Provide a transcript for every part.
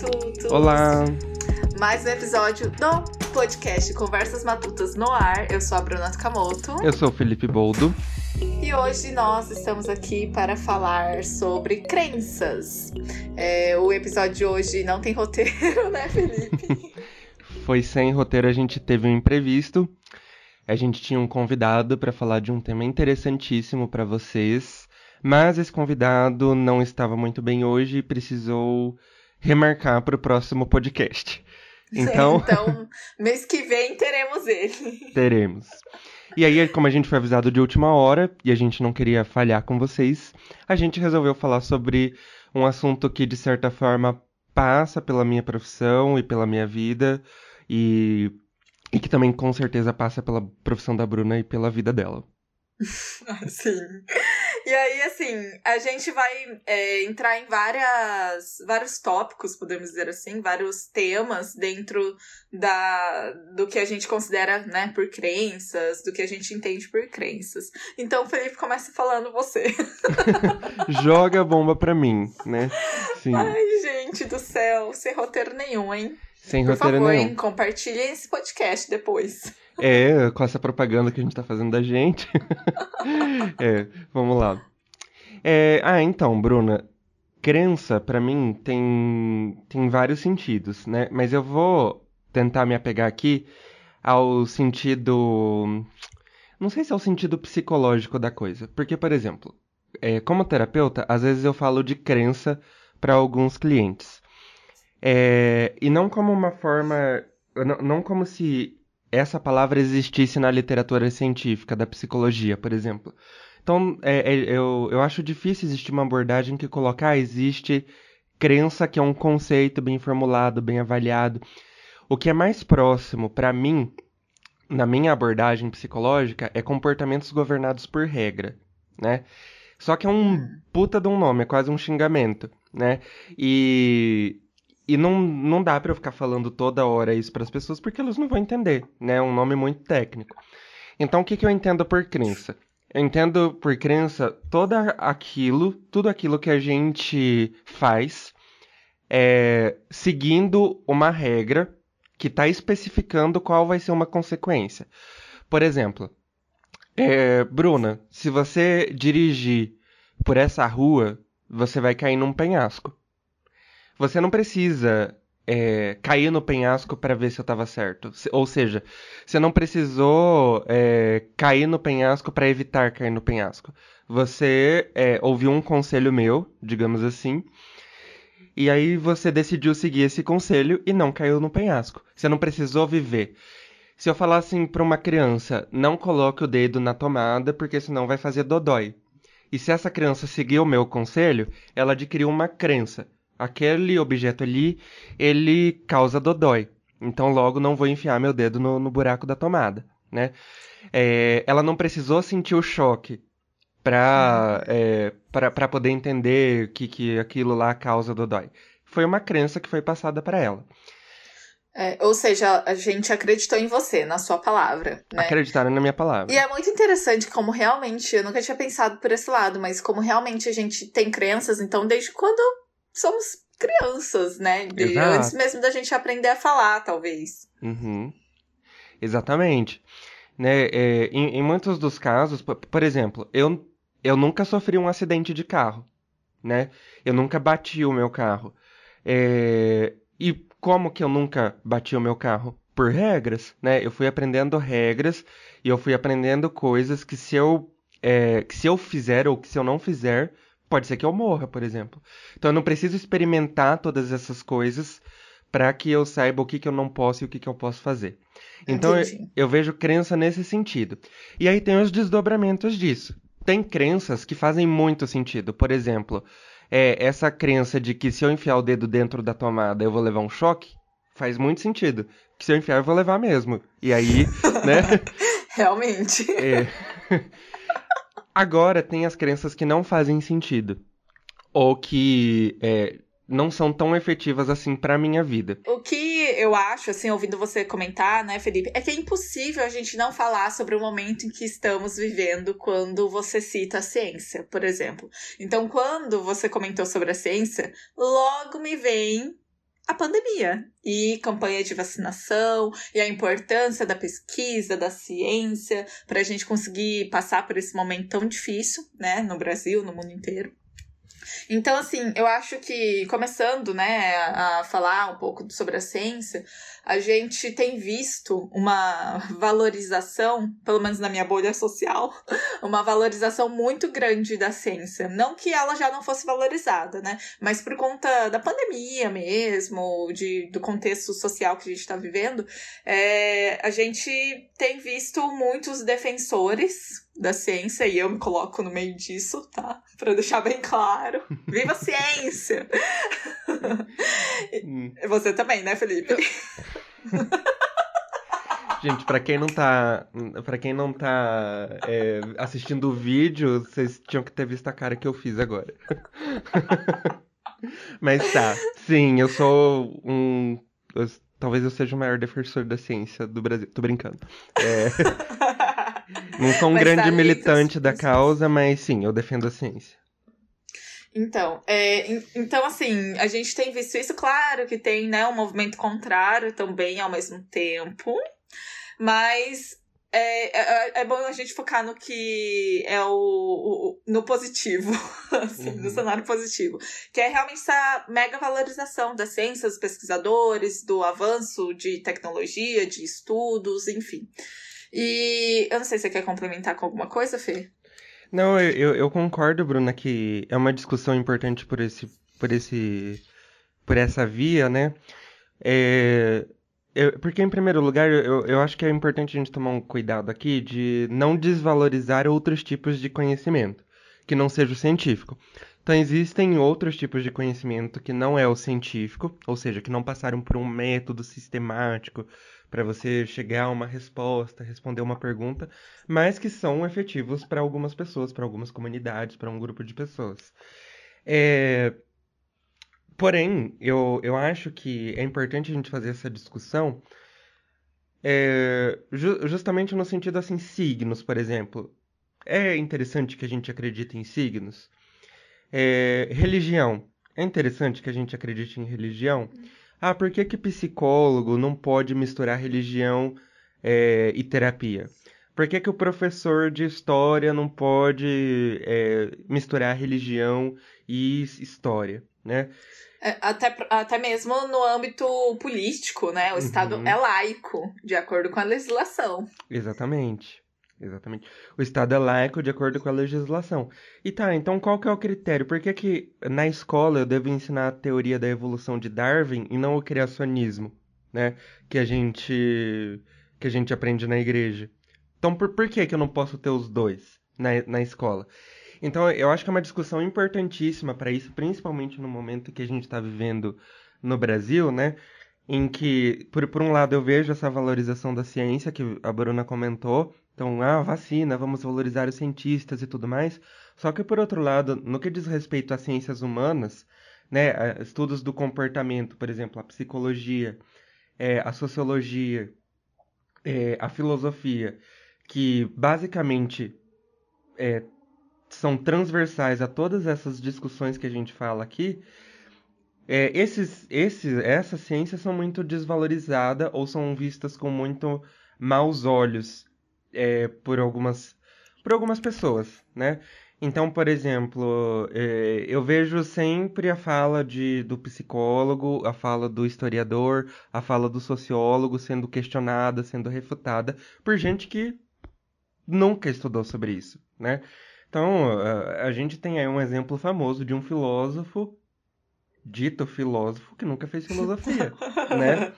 matutos! Olá! Mais um episódio do podcast Conversas Matutas no Ar. Eu sou a Bruna Takamoto. Eu sou o Felipe Boldo. E hoje nós estamos aqui para falar sobre crenças. É, o episódio de hoje não tem roteiro, né, Felipe? Foi sem roteiro, a gente teve um imprevisto. A gente tinha um convidado para falar de um tema interessantíssimo para vocês, mas esse convidado não estava muito bem hoje e precisou remarcar para o próximo podcast. Então, então, mês que vem teremos ele. teremos. E aí, como a gente foi avisado de última hora e a gente não queria falhar com vocês, a gente resolveu falar sobre um assunto que de certa forma passa pela minha profissão e pela minha vida e, e que também com certeza passa pela profissão da Bruna e pela vida dela. Sim. E aí, assim, a gente vai é, entrar em várias, vários tópicos, podemos dizer assim, vários temas dentro da, do que a gente considera, né, por crenças, do que a gente entende por crenças. Então, Felipe, começa falando você. Joga a bomba pra mim, né? Sim. Ai, gente do céu, sem roteiro nenhum, hein? Sem por roteiro favor, nenhum. Hein? Compartilhem esse podcast depois. É, com essa propaganda que a gente tá fazendo da gente. é, vamos lá. É, ah, então, Bruna, crença para mim tem, tem vários sentidos, né? Mas eu vou tentar me apegar aqui ao sentido. Não sei se é o sentido psicológico da coisa. Porque, por exemplo, é, como terapeuta, às vezes eu falo de crença para alguns clientes. É, e não como uma forma. Não, não como se essa palavra existisse na literatura científica da psicologia, por exemplo. Então, é, é, eu, eu acho difícil existir uma abordagem que coloca, ah, existe crença que é um conceito bem formulado, bem avaliado. O que é mais próximo para mim, na minha abordagem psicológica, é comportamentos governados por regra, né? Só que é um puta de um nome, é quase um xingamento, né? E e não, não dá para eu ficar falando toda hora isso para as pessoas porque elas não vão entender, né? É um nome muito técnico. Então, o que, que eu entendo por crença? Eu entendo por crença todo aquilo, tudo aquilo que a gente faz é, seguindo uma regra que está especificando qual vai ser uma consequência. Por exemplo, é, Bruna, se você dirigir por essa rua, você vai cair num penhasco. Você não precisa é, cair no penhasco para ver se eu estava certo. Ou seja, você não precisou é, cair no penhasco para evitar cair no penhasco. Você é, ouviu um conselho meu, digamos assim, e aí você decidiu seguir esse conselho e não caiu no penhasco. Você não precisou viver. Se eu falar assim para uma criança, não coloque o dedo na tomada porque senão vai fazer dodói. E se essa criança seguir o meu conselho, ela adquiriu uma crença aquele objeto ali, ele causa dodói. Então logo não vou enfiar meu dedo no, no buraco da tomada, né? É, ela não precisou sentir o choque para é, para poder entender que, que aquilo lá causa dodói. Foi uma crença que foi passada para ela. É, ou seja, a gente acreditou em você, na sua palavra. Né? Acreditaram na minha palavra. E é muito interessante como realmente, eu nunca tinha pensado por esse lado, mas como realmente a gente tem crenças, então desde quando somos crianças, né? De, antes mesmo da gente aprender a falar, talvez. Uhum. Exatamente. Né, é, em, em, muitos dos casos, por, por, exemplo, eu, eu nunca sofri um acidente de carro, né? Eu nunca bati o meu carro. É, e como que eu nunca bati o meu carro? Por regras, né? Eu fui aprendendo regras e eu fui aprendendo coisas que se eu, é, que se eu fizer ou que se eu não fizer, pode ser que eu morra, por exemplo. Então eu não preciso experimentar todas essas coisas para que eu saiba o que, que eu não posso e o que, que eu posso fazer. Então eu, eu, vejo crença nesse sentido. E aí tem os desdobramentos disso. Tem crenças que fazem muito sentido. Por exemplo, é, essa crença de que se eu enfiar o dedo dentro da tomada eu vou levar um choque, faz muito sentido. Que se eu enfiar eu vou levar mesmo. E aí, né? Realmente. É. Agora tem as crenças que não fazem sentido. Ou que é, não são tão efetivas assim para minha vida. O que eu acho, assim, ouvindo você comentar, né, Felipe, é que é impossível a gente não falar sobre o momento em que estamos vivendo quando você cita a ciência, por exemplo. Então, quando você comentou sobre a ciência, logo me vem a pandemia e campanha de vacinação e a importância da pesquisa, da ciência, para a gente conseguir passar por esse momento tão difícil, né, no Brasil, no mundo inteiro. Então, assim, eu acho que, começando, né, a falar um pouco sobre a ciência, a gente tem visto uma valorização, pelo menos na minha bolha social, uma valorização muito grande da ciência. Não que ela já não fosse valorizada, né? Mas por conta da pandemia mesmo, de, do contexto social que a gente está vivendo, é, a gente tem visto muitos defensores da ciência e eu me coloco no meio disso, tá? Para deixar bem claro. Viva a ciência! Hum. Você também, né, Felipe? Gente, para quem não tá, para quem não tá é, assistindo o vídeo, vocês tinham que ter visto a cara que eu fiz agora. Mas tá, sim, eu sou um, eu, talvez eu seja o maior defensor da ciência do Brasil. Tô brincando. É, não sou um mas grande tá militante da causa, mas sim, eu defendo a ciência. Então, é, então, assim, a gente tem visto isso, claro que tem né, um movimento contrário também ao mesmo tempo, mas é, é, é bom a gente focar no que é o, o no positivo, assim, uhum. no cenário positivo, que é realmente essa mega valorização da ciência, dos pesquisadores, do avanço de tecnologia, de estudos, enfim. E eu não sei se você quer complementar com alguma coisa, Fê? Não, eu, eu concordo, Bruna, que é uma discussão importante por esse, por esse, por essa via, né? É, eu, porque, em primeiro lugar, eu, eu acho que é importante a gente tomar um cuidado aqui de não desvalorizar outros tipos de conhecimento, que não seja o científico. Então, existem outros tipos de conhecimento que não é o científico, ou seja, que não passaram por um método sistemático, para você chegar a uma resposta, responder uma pergunta, mas que são efetivos para algumas pessoas, para algumas comunidades, para um grupo de pessoas. É... Porém, eu, eu acho que é importante a gente fazer essa discussão é, ju justamente no sentido assim, signos, por exemplo. É interessante que a gente acredite em signos. É, religião. É interessante que a gente acredite em religião. Ah, por que que psicólogo não pode misturar religião é, e terapia? Por que que o professor de história não pode é, misturar religião e história, né? É, até, até mesmo no âmbito político, né? O Estado uhum. é laico, de acordo com a legislação. Exatamente. Exatamente. O Estado é laico de acordo com a legislação. E tá, então qual que é o critério? Por que que na escola eu devo ensinar a teoria da evolução de Darwin e não o criacionismo, né? Que a gente que a gente aprende na igreja. Então por, por que que eu não posso ter os dois na, na escola? Então eu acho que é uma discussão importantíssima para isso, principalmente no momento que a gente está vivendo no Brasil, né? Em que, por, por um lado, eu vejo essa valorização da ciência que a Bruna comentou, então, ah, vacina, vamos valorizar os cientistas e tudo mais. Só que, por outro lado, no que diz respeito às ciências humanas, né, estudos do comportamento, por exemplo, a psicologia, é, a sociologia, é, a filosofia, que basicamente é, são transversais a todas essas discussões que a gente fala aqui, é, esses, esses, essas ciências são muito desvalorizadas ou são vistas com muito maus olhos é, por algumas por algumas pessoas, né? Então, por exemplo, é, eu vejo sempre a fala de, do psicólogo, a fala do historiador, a fala do sociólogo sendo questionada, sendo refutada por gente que nunca estudou sobre isso, né? Então, a, a gente tem aí um exemplo famoso de um filósofo, dito filósofo, que nunca fez filosofia, né?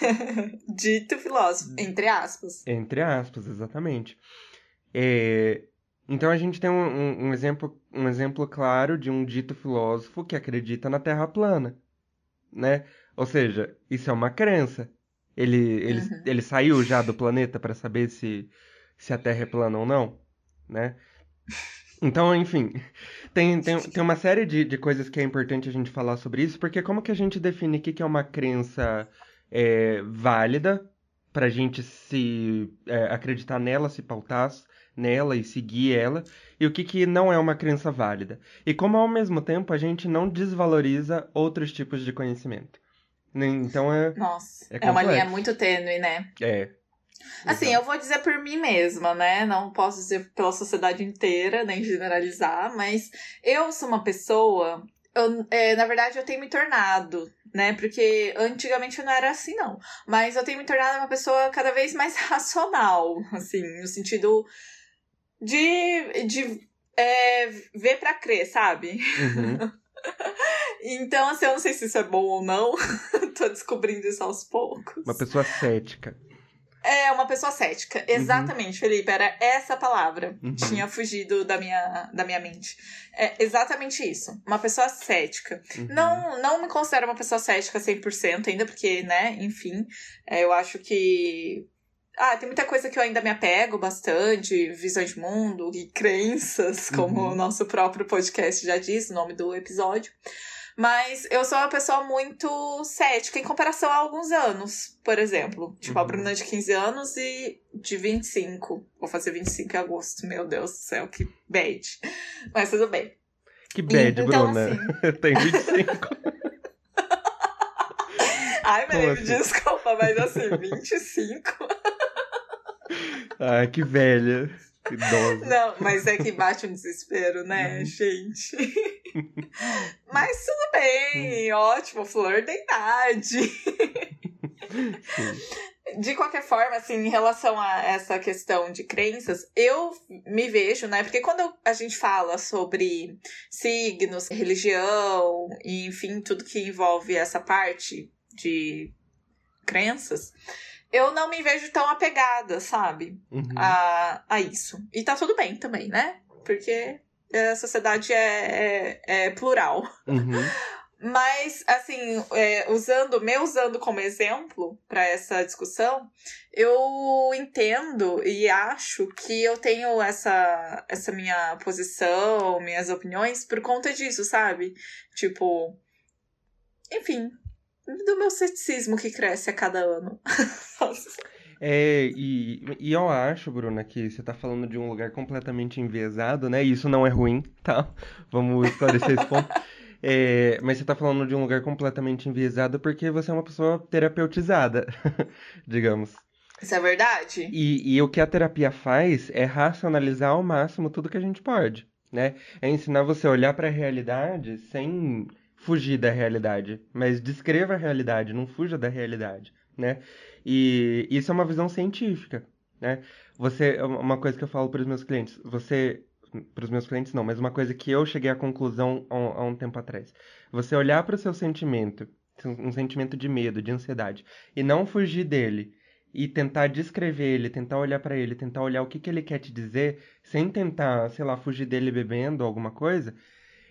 Dito filósofo, entre aspas. Entre aspas, exatamente. É, então a gente tem um, um, um, exemplo, um exemplo claro de um dito filósofo que acredita na Terra plana, né? Ou seja, isso é uma crença. Ele, ele, uhum. ele saiu já do planeta para saber se, se a Terra é plana ou não, né? Então, enfim, tem, tem, tem uma série de, de coisas que é importante a gente falar sobre isso, porque como que a gente define o que, que é uma crença é, válida para a gente se é, acreditar nela, se pautar nela e seguir ela, e o que, que não é uma crença válida. E como ao mesmo tempo a gente não desvaloriza outros tipos de conhecimento. Né? Então é. Nossa, é, é uma linha muito tênue, né? É. Assim, eu vou dizer por mim mesma, né? Não posso dizer pela sociedade inteira, nem generalizar, mas eu sou uma pessoa. Eu, é, na verdade, eu tenho me tornado, né? Porque antigamente eu não era assim, não. Mas eu tenho me tornado uma pessoa cada vez mais racional, assim, no sentido de, de é, ver pra crer, sabe? Uhum. então, assim, eu não sei se isso é bom ou não. Tô descobrindo isso aos poucos. Uma pessoa cética. É, uma pessoa cética. Uhum. Exatamente, uhum. Felipe. Era essa palavra. Uhum. Tinha fugido da minha, da minha mente. É exatamente isso. Uma pessoa cética. Uhum. Não, não me considero uma pessoa cética 100% ainda, porque, né, enfim, é, eu acho que ah, tem muita coisa que eu ainda me apego bastante, visões de mundo e crenças, como uhum. o nosso próprio podcast já diz, o nome do episódio. Mas eu sou uma pessoa muito cética em comparação a alguns anos, por exemplo. Tipo, uhum. a Bruna de 15 anos e de 25. Vou fazer 25 em agosto. Meu Deus do céu, que bad. Mas tudo bem. Que bad, e, então, Bruna. Assim... Tem 25. Ai, Felipe, assim? desculpa, mas assim, 25. Ai, que velha. Idosa. Não, mas é que bate um desespero, né, uhum. gente? mas tudo bem, ótimo, flor da idade. De qualquer forma, assim, em relação a essa questão de crenças, eu me vejo, né? Porque quando a gente fala sobre signos, religião, e enfim, tudo que envolve essa parte de crenças, eu não me vejo tão apegada, sabe? Uhum. A, a isso. E tá tudo bem também, né? Porque a sociedade é, é, é plural. Uhum. Mas, assim, é, usando, me usando como exemplo para essa discussão, eu entendo e acho que eu tenho essa, essa minha posição, minhas opiniões por conta disso, sabe? Tipo, enfim, do meu ceticismo que cresce a cada ano. É, e, e eu acho, Bruna, que você tá falando de um lugar completamente enviesado, né? E isso não é ruim, tá? Vamos esclarecer esse ponto. É, mas você tá falando de um lugar completamente enviesado porque você é uma pessoa terapeutizada, digamos. Isso é verdade? E, e o que a terapia faz é racionalizar ao máximo tudo que a gente pode, né? É ensinar você a olhar para a realidade sem fugir da realidade, mas descreva a realidade, não fuja da realidade, né? E isso é uma visão científica, né? Você, é uma coisa que eu falo para os meus clientes, você, para os meus clientes não, mas uma coisa que eu cheguei à conclusão há um, há um tempo atrás, você olhar para o seu sentimento, um sentimento de medo, de ansiedade, e não fugir dele, e tentar descrever ele, tentar olhar para ele, tentar olhar o que, que ele quer te dizer, sem tentar, sei lá, fugir dele bebendo alguma coisa,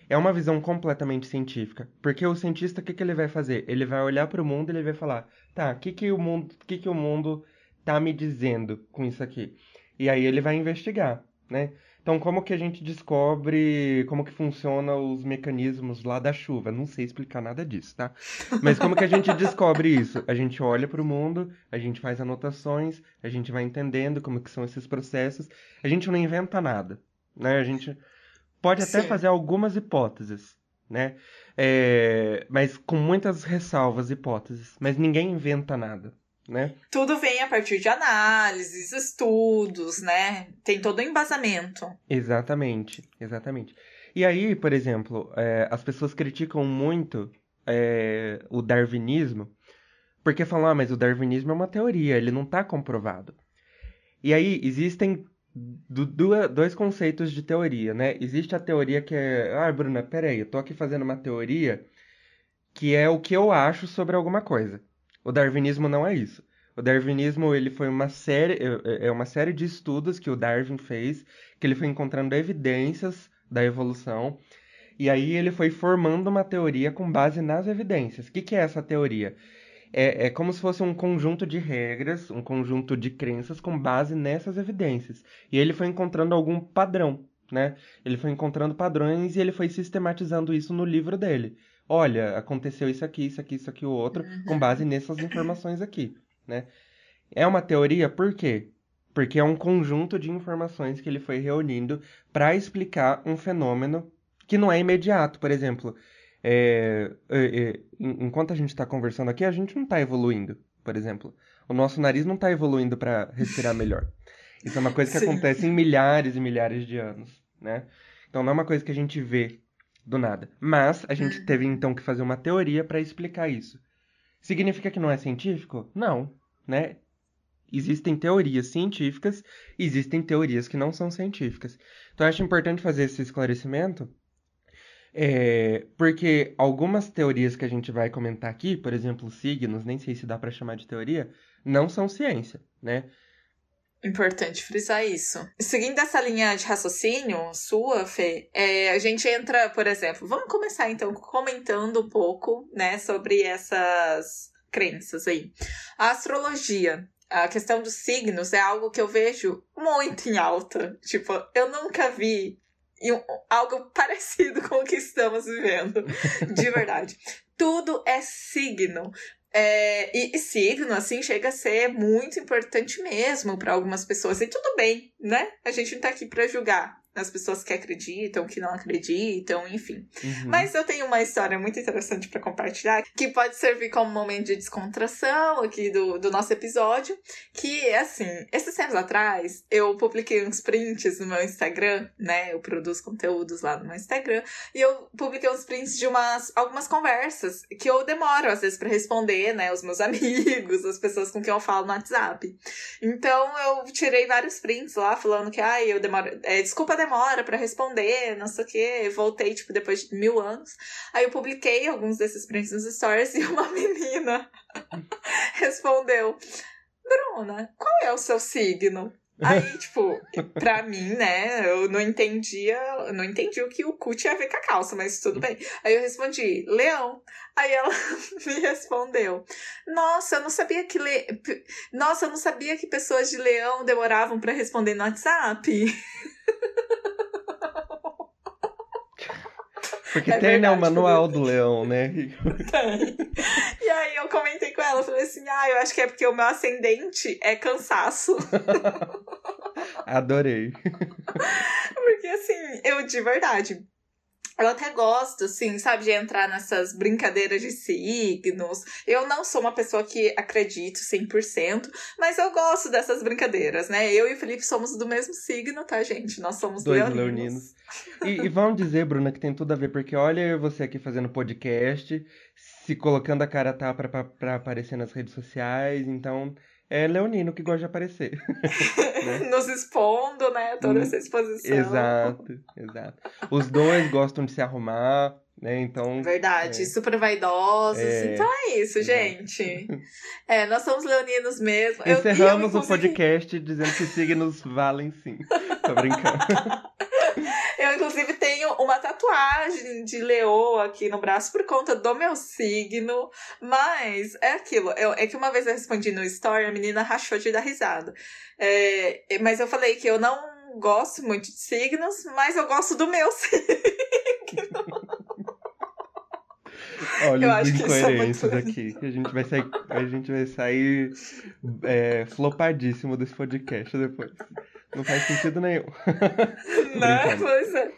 é uma visão completamente científica. Porque o cientista, o que, que ele vai fazer? Ele vai olhar para o mundo e ele vai falar, tá, o que, que o mundo, que, que o mundo tá me dizendo com isso aqui? E aí ele vai investigar, né? Então, como que a gente descobre como que funcionam os mecanismos lá da chuva? Não sei explicar nada disso, tá? Mas como que a gente descobre isso? A gente olha para o mundo, a gente faz anotações, a gente vai entendendo como que são esses processos. A gente não inventa nada, né? A gente pode até Sim. fazer algumas hipóteses, né? É, mas com muitas ressalvas, hipóteses. Mas ninguém inventa nada, né? Tudo vem a partir de análises, estudos, né? Tem todo o embasamento. Exatamente, exatamente. E aí, por exemplo, é, as pessoas criticam muito é, o darwinismo, porque falam, ah, mas o darwinismo é uma teoria, ele não está comprovado. E aí, existem do, do, dois conceitos de teoria, né? Existe a teoria que é. Ah, Bruna, peraí, eu tô aqui fazendo uma teoria que é o que eu acho sobre alguma coisa. O darwinismo não é isso. O darwinismo ele foi uma série, é, é, é uma série de estudos que o Darwin fez, que ele foi encontrando evidências da evolução, e aí ele foi formando uma teoria com base nas evidências. O que, que é essa teoria? É, é como se fosse um conjunto de regras, um conjunto de crenças com base nessas evidências. E ele foi encontrando algum padrão, né? Ele foi encontrando padrões e ele foi sistematizando isso no livro dele. Olha, aconteceu isso aqui, isso aqui, isso aqui, o outro, com base nessas informações aqui, né? É uma teoria por quê? Porque é um conjunto de informações que ele foi reunindo para explicar um fenômeno que não é imediato. Por exemplo, É, é, é, enquanto a gente está conversando aqui, a gente não está evoluindo, por exemplo. O nosso nariz não está evoluindo para respirar melhor. Isso é uma coisa que Sim. acontece em milhares e milhares de anos, né? Então não é uma coisa que a gente vê do nada. Mas a gente uhum. teve então que fazer uma teoria para explicar isso. Significa que não é científico? Não, né? Existem teorias científicas, existem teorias que não são científicas. Então eu acho importante fazer esse esclarecimento, é, porque algumas teorias que a gente vai comentar aqui, por exemplo, signos, nem sei se dá para chamar de teoria, não são ciência, né? Importante frisar isso. Seguindo essa linha de raciocínio sua, Fê, é, a gente entra, por exemplo, vamos começar então comentando um pouco, né, sobre essas crenças aí. A astrologia, a questão dos signos é algo que eu vejo muito em alta. Tipo, eu nunca vi algo parecido com o que estamos vivendo, de verdade. Tudo é signo. É, e, e, signo, assim, chega a ser muito importante mesmo para algumas pessoas. E tudo bem, né? A gente não tá aqui para julgar as pessoas que acreditam, que não acreditam, enfim. Uhum. Mas eu tenho uma história muito interessante para compartilhar, que pode servir como momento de descontração aqui do, do nosso episódio, que assim, esses tempos atrás, eu publiquei uns prints no meu Instagram, né? Eu produzo conteúdos lá no meu Instagram, e eu publiquei uns prints de umas algumas conversas que eu demoro às vezes para responder, né, os meus amigos, as pessoas com quem eu falo no WhatsApp. Então eu tirei vários prints lá falando que ai, eu demoro, é, desculpa demorar demora para responder, não sei o quê. Voltei, tipo, depois de mil anos. Aí eu publiquei alguns desses prints nos stories e uma menina respondeu: Bruna, qual é o seu signo? Aí, tipo, pra mim, né, eu não entendia, não entendi o que o cu tinha a ver com a calça, mas tudo bem. Aí eu respondi, leão. Aí ela me respondeu, nossa, eu não sabia que le... Nossa, eu não sabia que pessoas de leão demoravam para responder no WhatsApp. Porque é tem, verdade, né, o manual do leão, né? Tem. E aí eu comentei com ela, falei assim, ah, eu acho que é porque o meu ascendente é cansaço. Adorei. Porque assim, eu de verdade, eu até gosto, assim, sabe, de entrar nessas brincadeiras de signos. Eu não sou uma pessoa que acredito 100%, mas eu gosto dessas brincadeiras, né? Eu e o Felipe somos do mesmo signo, tá, gente? Nós somos Dois leoninos. leoninos. E, e vamos dizer, Bruna, que tem tudo a ver, porque olha você aqui fazendo podcast, se colocando a cara tapa pra, pra aparecer nas redes sociais, então é leonino que gosta de aparecer. né? Nos expondo, né? Toda essa exposição. Exato, exato. Os dois gostam de se arrumar, né? Então. Verdade, é. super vaidosos. É. Então é isso, exato. gente. É, nós somos leoninos mesmo. Encerramos eu, eu, inclusive... o podcast dizendo que signos valem sim. Tô brincando. Inclusive, tenho uma tatuagem de leoa aqui no braço por conta do meu signo. Mas é aquilo. Eu, é que uma vez eu respondi no story, a menina rachou de dar risada. É, mas eu falei que eu não gosto muito de signos, mas eu gosto do meu signo. Olha eu as incoerências é aqui. Que a gente vai sair, a gente vai sair é, flopadíssimo desse podcast depois. Não faz sentido nenhum. Né? Pois é.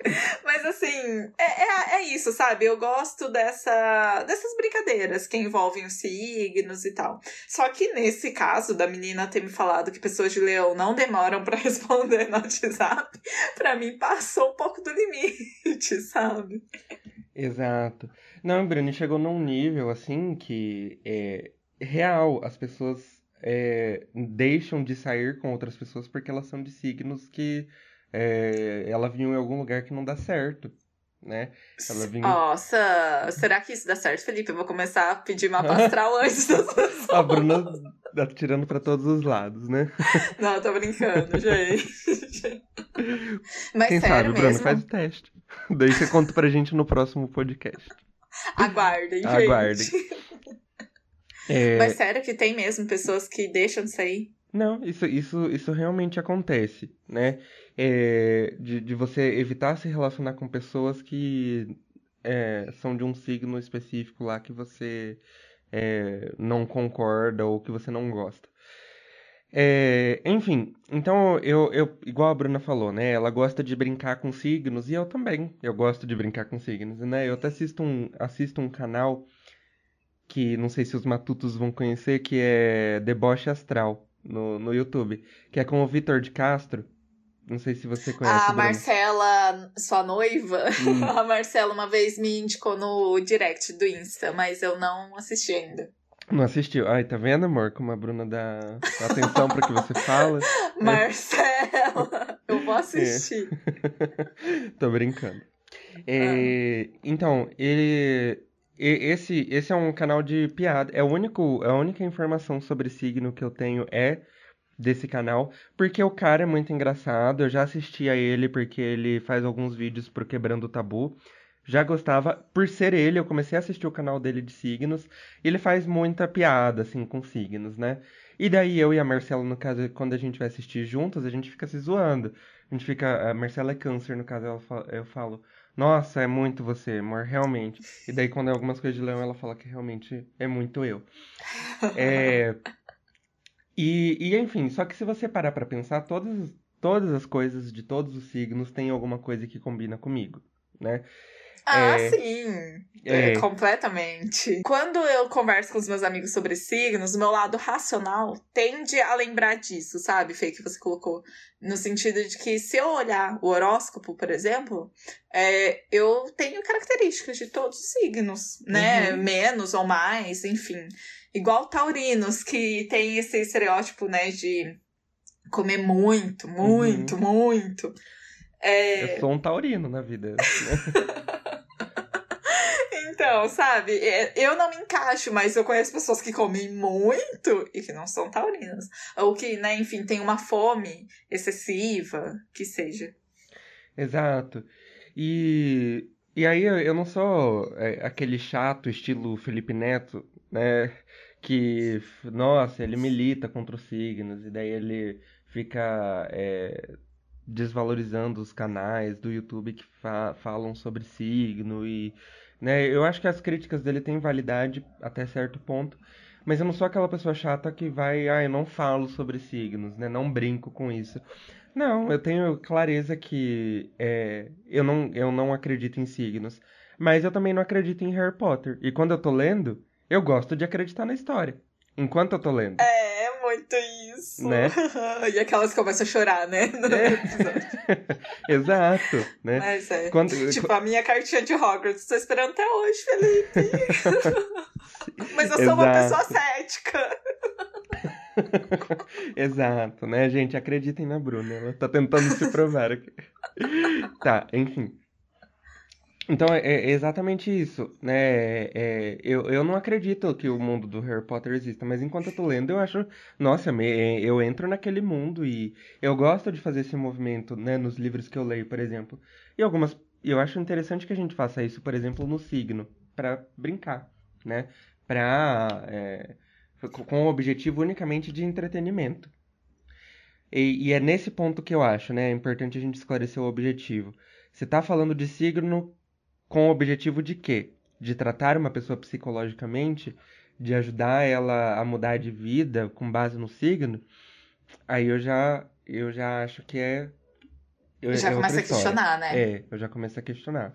Mas assim, é, é, é, isso, sabe? Eu gosto dessa, dessas brincadeiras que envolvem os signos e tal. Só que nesse caso da menina ter me falado que pessoas de leão não demoram para responder no WhatsApp, pra mim passou um pouco do limite, sabe? Exato. Não, Bruno, chegou num nível assim que é real, as pessoas é, deixam de sair com outras pessoas porque elas são de signos que é, ela viu em algum lugar que não dá certo, né? Ela vinha... Nossa, será que isso dá certo, Felipe? Eu vou começar a pedir mapa astral antes das pessoas. A Bruna tá tirando para todos os lados, né? Não, tô brincando, gente. Mas Quem sério sabe, mesmo? Bruna, faz o teste. Daí você conta pra gente no próximo podcast. Aguardem, gente. Aguardem. É... Mas sério que tem mesmo pessoas que deixam de sair? Não, isso, isso, isso realmente acontece, né? É, de, de você evitar se relacionar com pessoas que é, são de um signo específico lá que você é, não concorda ou que você não gosta. É, enfim, então eu, eu, igual a Bruna falou, né? Ela gosta de brincar com signos e eu também. Eu gosto de brincar com signos, né? Eu até assisto um, assisto um canal que não sei se os matutos vão conhecer, que é Deboche Astral no, no YouTube, que é com o Vitor de Castro. Não sei se você conhece. A Marcela, sua noiva, hum. a Marcela uma vez me indicou no direct do Insta, mas eu não assisti ainda. Não assistiu? Ai, tá vendo, amor? Como a Bruna dá atenção para que você fala. Marcela, eu vou assistir. É. Tô brincando. É, ah. Então, ele. Esse, esse é um canal de piada. É o único, a única informação sobre signo que eu tenho é desse canal, porque o cara é muito engraçado. Eu já assisti a ele porque ele faz alguns vídeos pro Quebrando o Tabu. Já gostava, por ser ele, eu comecei a assistir o canal dele de signos. E ele faz muita piada, assim, com signos, né? E daí eu e a Marcela, no caso, quando a gente vai assistir juntos, a gente fica se zoando. A gente fica. A Marcela é câncer, no caso, eu falo. Nossa, é muito você, amor, realmente. E daí, quando é algumas coisas de leão, ela fala que realmente é muito eu. É. E, e enfim, só que se você parar pra pensar, todas, todas as coisas de todos os signos têm alguma coisa que combina comigo, né? Ah, é... sim. É... Completamente. Quando eu converso com os meus amigos sobre signos, o meu lado racional tende a lembrar disso, sabe, Fê, que você colocou. No sentido de que se eu olhar o horóscopo, por exemplo, é, eu tenho características de todos os signos, né? Uhum. Menos ou mais, enfim. Igual taurinos, que tem esse estereótipo, né, de comer muito, muito, uhum. muito. É... Eu sou um taurino na vida. Então, sabe, é, eu não me encaixo, mas eu conheço pessoas que comem muito e que não são taurinas. Ou que, né, enfim, tem uma fome excessiva, que seja. Exato. E, e aí eu não sou é, aquele chato estilo Felipe Neto, né? Que, nossa, ele milita contra os signos, e daí ele fica é, desvalorizando os canais do YouTube que fa falam sobre signo e né? Eu acho que as críticas dele têm validade até certo ponto, mas eu não sou aquela pessoa chata que vai, ah, eu não falo sobre signos, né? Não brinco com isso. Não, eu tenho clareza que é, eu, não, eu não acredito em signos, mas eu também não acredito em Harry Potter. E quando eu tô lendo, eu gosto de acreditar na história. Enquanto eu tô lendo. É, muito isso. Né? e aquelas começam a chorar, né? É. Exato, né? Mas é. Quando... Tipo, a minha cartinha de Hogwarts. Tô esperando até hoje, Felipe. Mas eu sou Exato. uma pessoa cética. Exato, né, gente? Acreditem na Bruna. Ela tá tentando se provar aqui. tá, enfim. Então é, é, exatamente isso, né? É, eu, eu não acredito que o mundo do Harry Potter exista, mas enquanto eu tô lendo, eu acho, nossa, me, é, eu entro naquele mundo e eu gosto de fazer esse movimento, né? Nos livros que eu leio, por exemplo. E algumas, eu acho interessante que a gente faça isso, por exemplo, no signo, para brincar, né? Pra, é, com o objetivo unicamente de entretenimento. E, e é nesse ponto que eu acho, né? É importante a gente esclarecer o objetivo. Você tá falando de signo com o objetivo de quê? De tratar uma pessoa psicologicamente, de ajudar ela a mudar de vida com base no signo, aí eu já eu já acho que é eu, já é começa a questionar, né? É, eu já começo a questionar.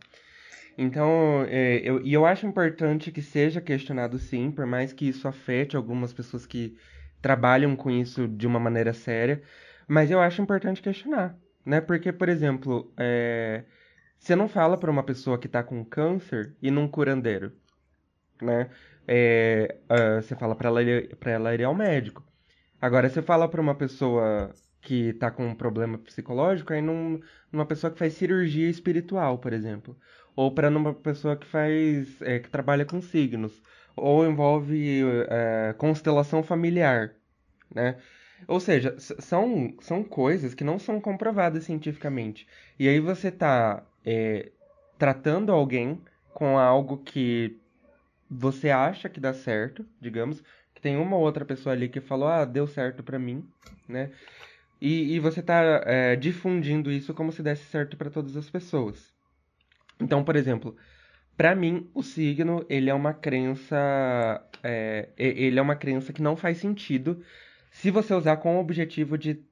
Então, é, eu, e eu acho importante que seja questionado sim, por mais que isso afete algumas pessoas que trabalham com isso de uma maneira séria, mas eu acho importante questionar, né? Porque, por exemplo, é, você não fala para uma pessoa que tá com câncer e num curandeiro, né? É, uh, você fala para ela, pra ela ir ao médico. Agora, você fala para uma pessoa que tá com um problema psicológico, aí num, numa pessoa que faz cirurgia espiritual, por exemplo. Ou para numa pessoa que faz. É, que trabalha com signos. Ou envolve é, constelação familiar, né? Ou seja, são, são coisas que não são comprovadas cientificamente. E aí você tá é, tratando alguém com algo que você acha que dá certo, digamos, que tem uma ou outra pessoa ali que falou, ah, deu certo para mim, né? E, e você tá é, difundindo isso como se desse certo para todas as pessoas. Então, por exemplo, para mim, o signo, ele é uma crença, é, ele é uma crença que não faz sentido se você usar com o objetivo de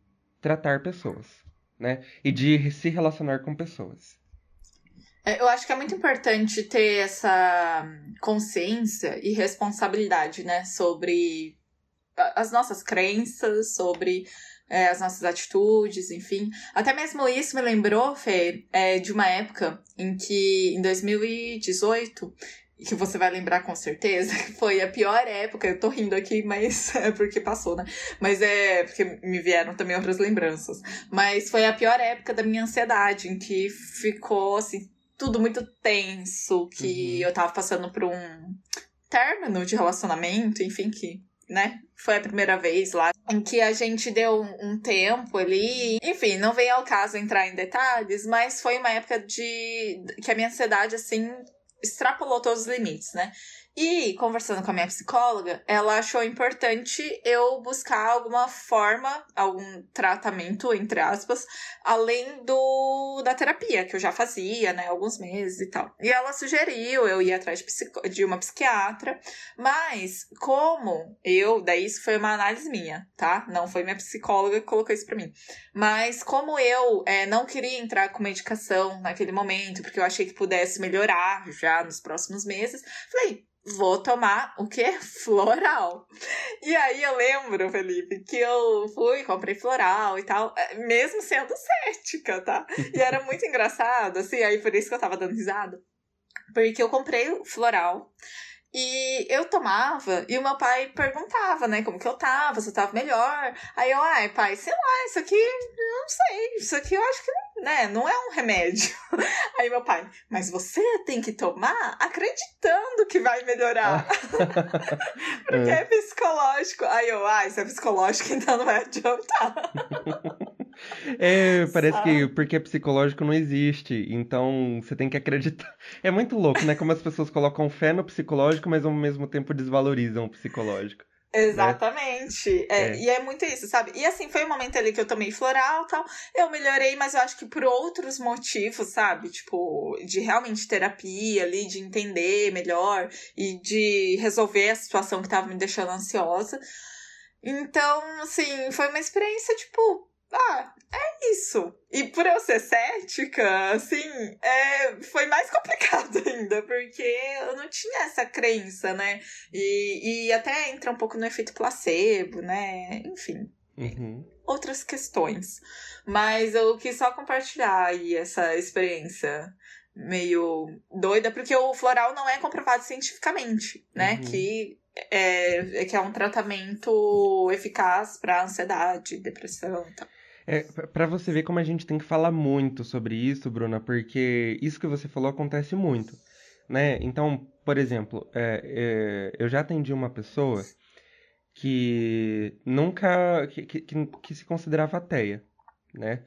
tratar pessoas, né? E de se relacionar com pessoas. É, eu acho que é muito importante ter essa consciência e responsabilidade, né, sobre as nossas crenças, sobre é, as nossas atitudes, enfim. Até mesmo isso me lembrou, Fê, é, de uma época em que, em 2018, que você vai lembrar com certeza, foi a pior época. Eu tô rindo aqui, mas é porque passou, né? Mas é porque me vieram também outras lembranças. Mas foi a pior época da minha ansiedade, em que ficou assim, tudo muito tenso, que uhum. eu tava passando por um término de relacionamento, enfim, que né? Foi a primeira vez lá em que a gente deu um, tempo ali. Enfim, não vem ao caso entrar em detalhes, mas foi uma época de que a minha ansiedade, assim, extrapolou todos os limites, né? E conversando com a minha psicóloga, ela achou importante eu buscar alguma forma, algum tratamento, entre aspas, além do da terapia, que eu já fazia, né, alguns meses e tal. E ela sugeriu eu ir atrás de, psico, de uma psiquiatra, mas como eu, daí isso foi uma análise minha, tá? Não foi minha psicóloga que colocou isso pra mim. Mas como eu é, não queria entrar com medicação naquele momento, porque eu achei que pudesse melhorar já nos próximos meses, falei, vou tomar o quê? Floral. E aí eu lembro, Felipe, que eu fui, comprei floral e tal, é, mesmo sendo cética, tá? E era muito engraçado, assim, aí por isso que eu tava dando risada. Porque eu comprei floral. E eu tomava, e o meu pai perguntava, né, como que eu tava, se eu tava melhor. Aí eu, ai, pai, sei lá, isso aqui, não sei, isso aqui eu acho que, né, não é um remédio. Aí meu pai, mas você tem que tomar acreditando que vai melhorar. Porque é. é psicológico. Aí eu, ai, se é psicológico, então não vai adiantar. É, parece Sabe? que porque é psicológico não existe, então você tem que acreditar. É muito louco, né? Como as pessoas colocam fé no psicológico, mas ao mesmo tempo desvalorizam o psicológico. Né? Exatamente. Né? É, é. E é muito isso, sabe? E assim, foi um momento ali que eu tomei floral e tal. Eu melhorei, mas eu acho que por outros motivos, sabe? Tipo, de realmente terapia ali, de entender melhor e de resolver a situação que tava me deixando ansiosa. Então, assim, foi uma experiência, tipo, ah, é isso. E por eu ser cética, assim, é, foi mais complicado ainda, porque eu não tinha essa crença, né? E, e até entra um pouco no efeito placebo, né? Enfim. Uhum. Outras questões. Mas eu quis só compartilhar aí essa experiência meio doida, porque o floral não é comprovado cientificamente, né? Uhum. Que é, é, que é um tratamento eficaz para ansiedade, depressão e tal. É, para você ver como a gente tem que falar muito sobre isso, Bruna, porque isso que você falou acontece muito, né? Então, por exemplo, é, é, eu já atendi uma pessoa que nunca, que, que, que se considerava ateia, né?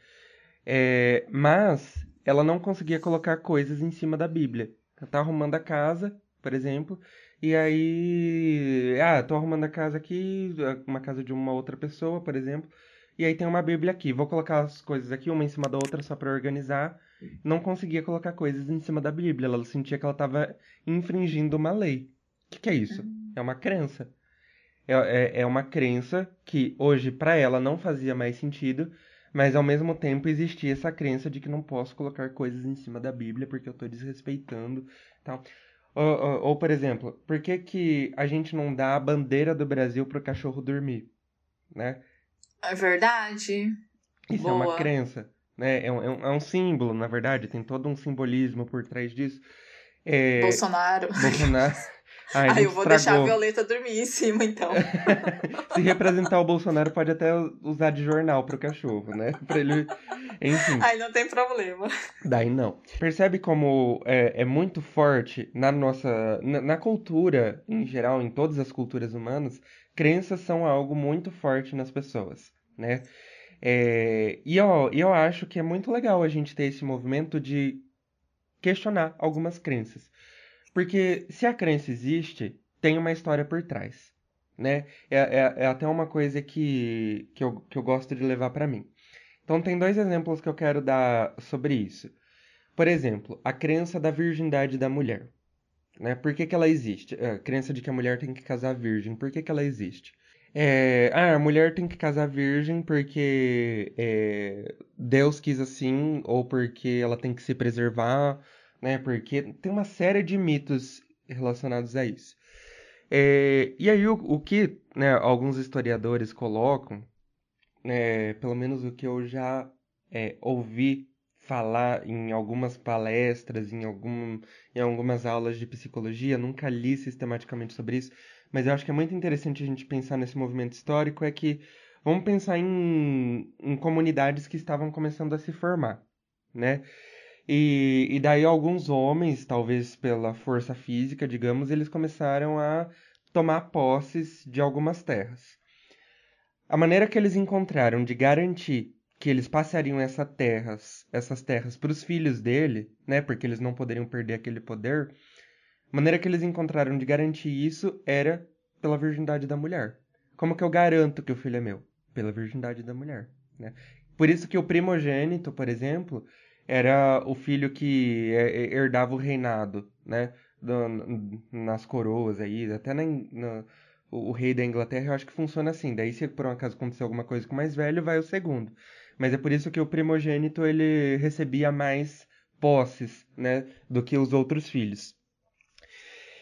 É, mas ela não conseguia colocar coisas em cima da Bíblia. Ela tá arrumando a casa, por exemplo, e aí, ah, tô arrumando a casa aqui, uma casa de uma outra pessoa, por exemplo, e aí tem uma Bíblia aqui. Vou colocar as coisas aqui, uma em cima da outra, só para organizar. Não conseguia colocar coisas em cima da Bíblia. Ela sentia que ela estava infringindo uma lei. O que, que, é isso? É uma crença. É, é, é uma crença que hoje para ela não fazia mais sentido, mas ao mesmo tempo existia essa crença de que não posso colocar coisas em cima da Bíblia porque eu estou desrespeitando tal. Ou, ou, ou, por exemplo, por que, que a gente não dá a bandeira do Brasil para o cachorro dormir? Né? É verdade. Isso Boa. é uma crença. Né? É, um, é um é símbolo, na verdade, tem todo um simbolismo por trás disso. É... Bolsonaro. Bolsonaro. Ai, ah, eu vou estragou. deixar a Violeta dormir em cima, então. Se representar o Bolsonaro, pode até usar de jornal pro cachorro, né? Pra ele. Enfim. Aí não tem problema. Daí não. Percebe como é, é muito forte na nossa. Na, na, cultura, em geral, em todas as culturas humanas, crenças são algo muito forte nas pessoas, né? É, e eu, eu acho que é muito legal a gente ter esse movimento de questionar algumas crenças. Porque se a crença existe, tem uma história por trás, né? É, é, é até uma coisa que, que, eu, que eu gosto de levar para mim. Então, tem dois exemplos que eu quero dar sobre isso. Por exemplo, a crença da virgindade da mulher. Né? Por que, que ela existe? A crença de que a mulher tem que casar virgem. Por que, que ela existe? É, ah, a mulher tem que casar virgem porque é, Deus quis assim, ou porque ela tem que se preservar, né? Porque tem uma série de mitos relacionados a isso. É, e aí o, o que né, alguns historiadores colocam, é, pelo menos o que eu já é, ouvi falar em algumas palestras, em, algum, em algumas aulas de psicologia, nunca li sistematicamente sobre isso, mas eu acho que é muito interessante a gente pensar nesse movimento histórico, é que vamos pensar em, em comunidades que estavam começando a se formar, né? E, e daí alguns homens, talvez pela força física, digamos, eles começaram a tomar posses de algumas terras. A maneira que eles encontraram de garantir que eles passariam essa terras, essas terras para os filhos dele, né, porque eles não poderiam perder aquele poder, a maneira que eles encontraram de garantir isso era pela virgindade da mulher. Como que eu garanto que o filho é meu? Pela virgindade da mulher, né? Por isso que o primogênito, por exemplo, era o filho que herdava o reinado, né? nas coroas aí, até na, na, o, rei da Inglaterra eu acho que funciona assim. Daí, se por um acaso acontecer alguma coisa com o mais velho, vai o segundo. Mas é por isso que o primogênito ele recebia mais posses, né, do que os outros filhos.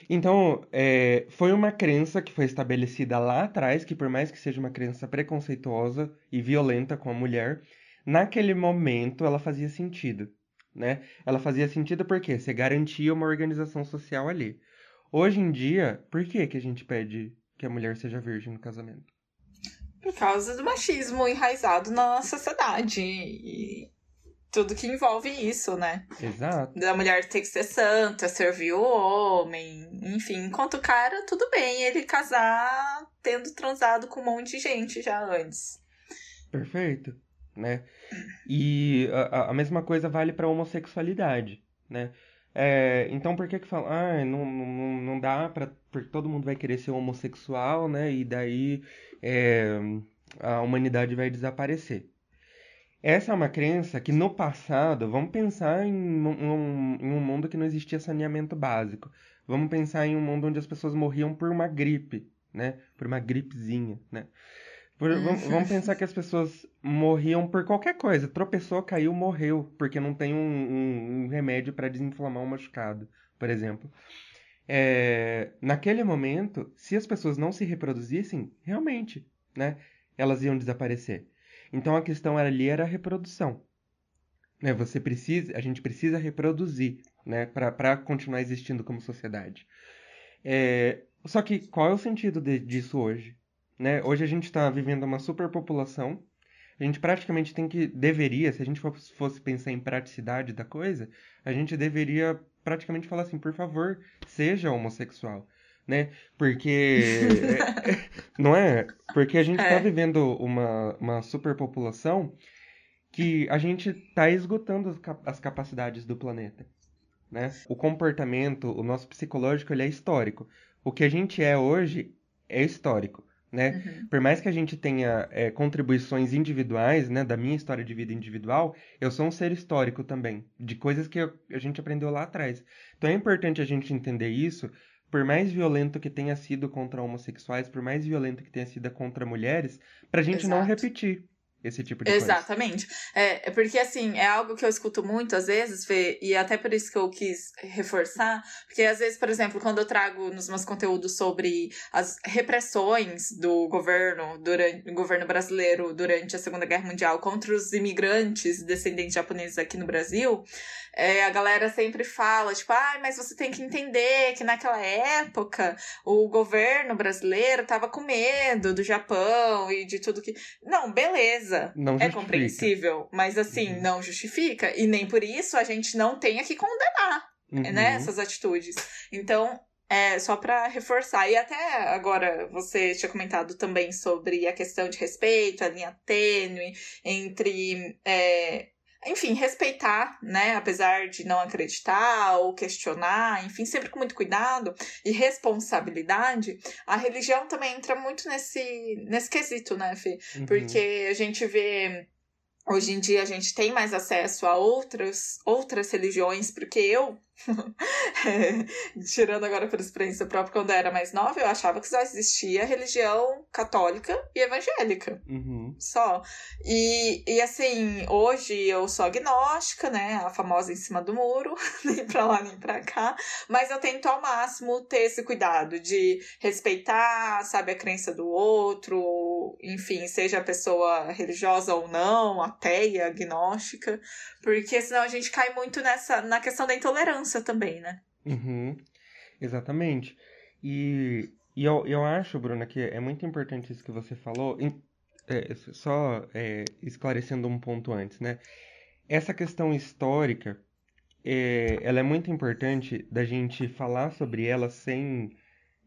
Então, é, foi uma crença que foi estabelecida lá atrás, que por mais que seja uma crença preconceituosa e violenta com a mulher, naquele momento ela fazia sentido, né? Ela fazia sentido porque você garantia uma organização social ali. Hoje em dia, por que, que a gente pede que a mulher seja virgem no casamento? Por causa do machismo enraizado na sociedade. E tudo que envolve isso, né? Exato. Da mulher ter que ser santa, servir o homem, enfim. Enquanto o cara, tudo bem ele casar tendo transado com um monte de gente já antes. Perfeito, né? E a, a mesma coisa vale para homossexualidade, né? É, então por que que fala, ah, não, não, não dá para porque todo mundo vai querer ser homossexual, né? E daí é, a humanidade vai desaparecer. Essa é uma crença que no passado, vamos pensar em um, em um mundo que não existia saneamento básico. Vamos pensar em um mundo onde as pessoas morriam por uma gripe, né? Por uma gripezinha, né? Por, vamos, vamos, pensar que as pessoas morriam por qualquer coisa. Tropeçou, caiu, morreu, porque não tem um, um, um remédio para desinflamar um machucado, por exemplo. É, naquele momento, se as pessoas não se reproduzissem, realmente, né? Elas iam desaparecer. Então a questão ali era a reprodução. Né? Você precisa, a gente precisa reproduzir, né? Para continuar existindo como sociedade. É, só que qual é o sentido de, disso hoje? Né? Hoje a gente está vivendo uma superpopulação. A gente praticamente tem que deveria, se a gente fosse pensar em praticidade da coisa, a gente deveria praticamente falar assim, por favor, seja homossexual né? Porque. não é? Porque a gente está é. vivendo uma, uma superpopulação que a gente está esgotando as, as capacidades do planeta. Né? O comportamento, o nosso psicológico, ele é histórico. O que a gente é hoje é histórico. Né? Uhum. Por mais que a gente tenha é, contribuições individuais, né, da minha história de vida individual, eu sou um ser histórico também, de coisas que eu, a gente aprendeu lá atrás. Então é importante a gente entender isso por mais violento que tenha sido contra homossexuais, por mais violento que tenha sido contra mulheres, pra gente Exato. não repetir esse tipo de Exatamente. coisa. Exatamente. É, é, porque, assim, é algo que eu escuto muito às vezes, Fê, e até por isso que eu quis reforçar, porque às vezes, por exemplo, quando eu trago nos meus conteúdos sobre as repressões do governo, durante, o governo brasileiro durante a Segunda Guerra Mundial contra os imigrantes descendentes japoneses aqui no Brasil, é, a galera sempre fala, tipo, ah, mas você tem que entender que naquela época o governo brasileiro tava com medo do Japão e de tudo que. Não, beleza. Não é compreensível, mas assim, uhum. não justifica. E nem por isso a gente não tenha que condenar uhum. né, essas atitudes. Então, é, só para reforçar, e até agora você tinha comentado também sobre a questão de respeito, a linha tênue entre é, enfim, respeitar, né? Apesar de não acreditar ou questionar, enfim, sempre com muito cuidado e responsabilidade, a religião também entra muito nesse, nesse quesito, né, Fê? Uhum. Porque a gente vê. Hoje em dia a gente tem mais acesso a outras, outras religiões, porque eu é, tirando agora por experiência própria, quando eu era mais nova, eu achava que só existia religião católica e evangélica. Uhum. Só. E, e assim, hoje eu sou agnóstica, né? A famosa em cima do muro, nem pra lá nem pra cá. Mas eu tento ao máximo ter esse cuidado de respeitar, sabe, a crença do outro, enfim, seja a pessoa religiosa ou não, ateia, agnóstica. Porque senão a gente cai muito nessa na questão da intolerância também, né? Uhum. Exatamente. E, e eu, eu acho, Bruna, que é muito importante isso que você falou. É, só é, esclarecendo um ponto antes, né? Essa questão histórica, é, ela é muito importante da gente falar sobre ela sem...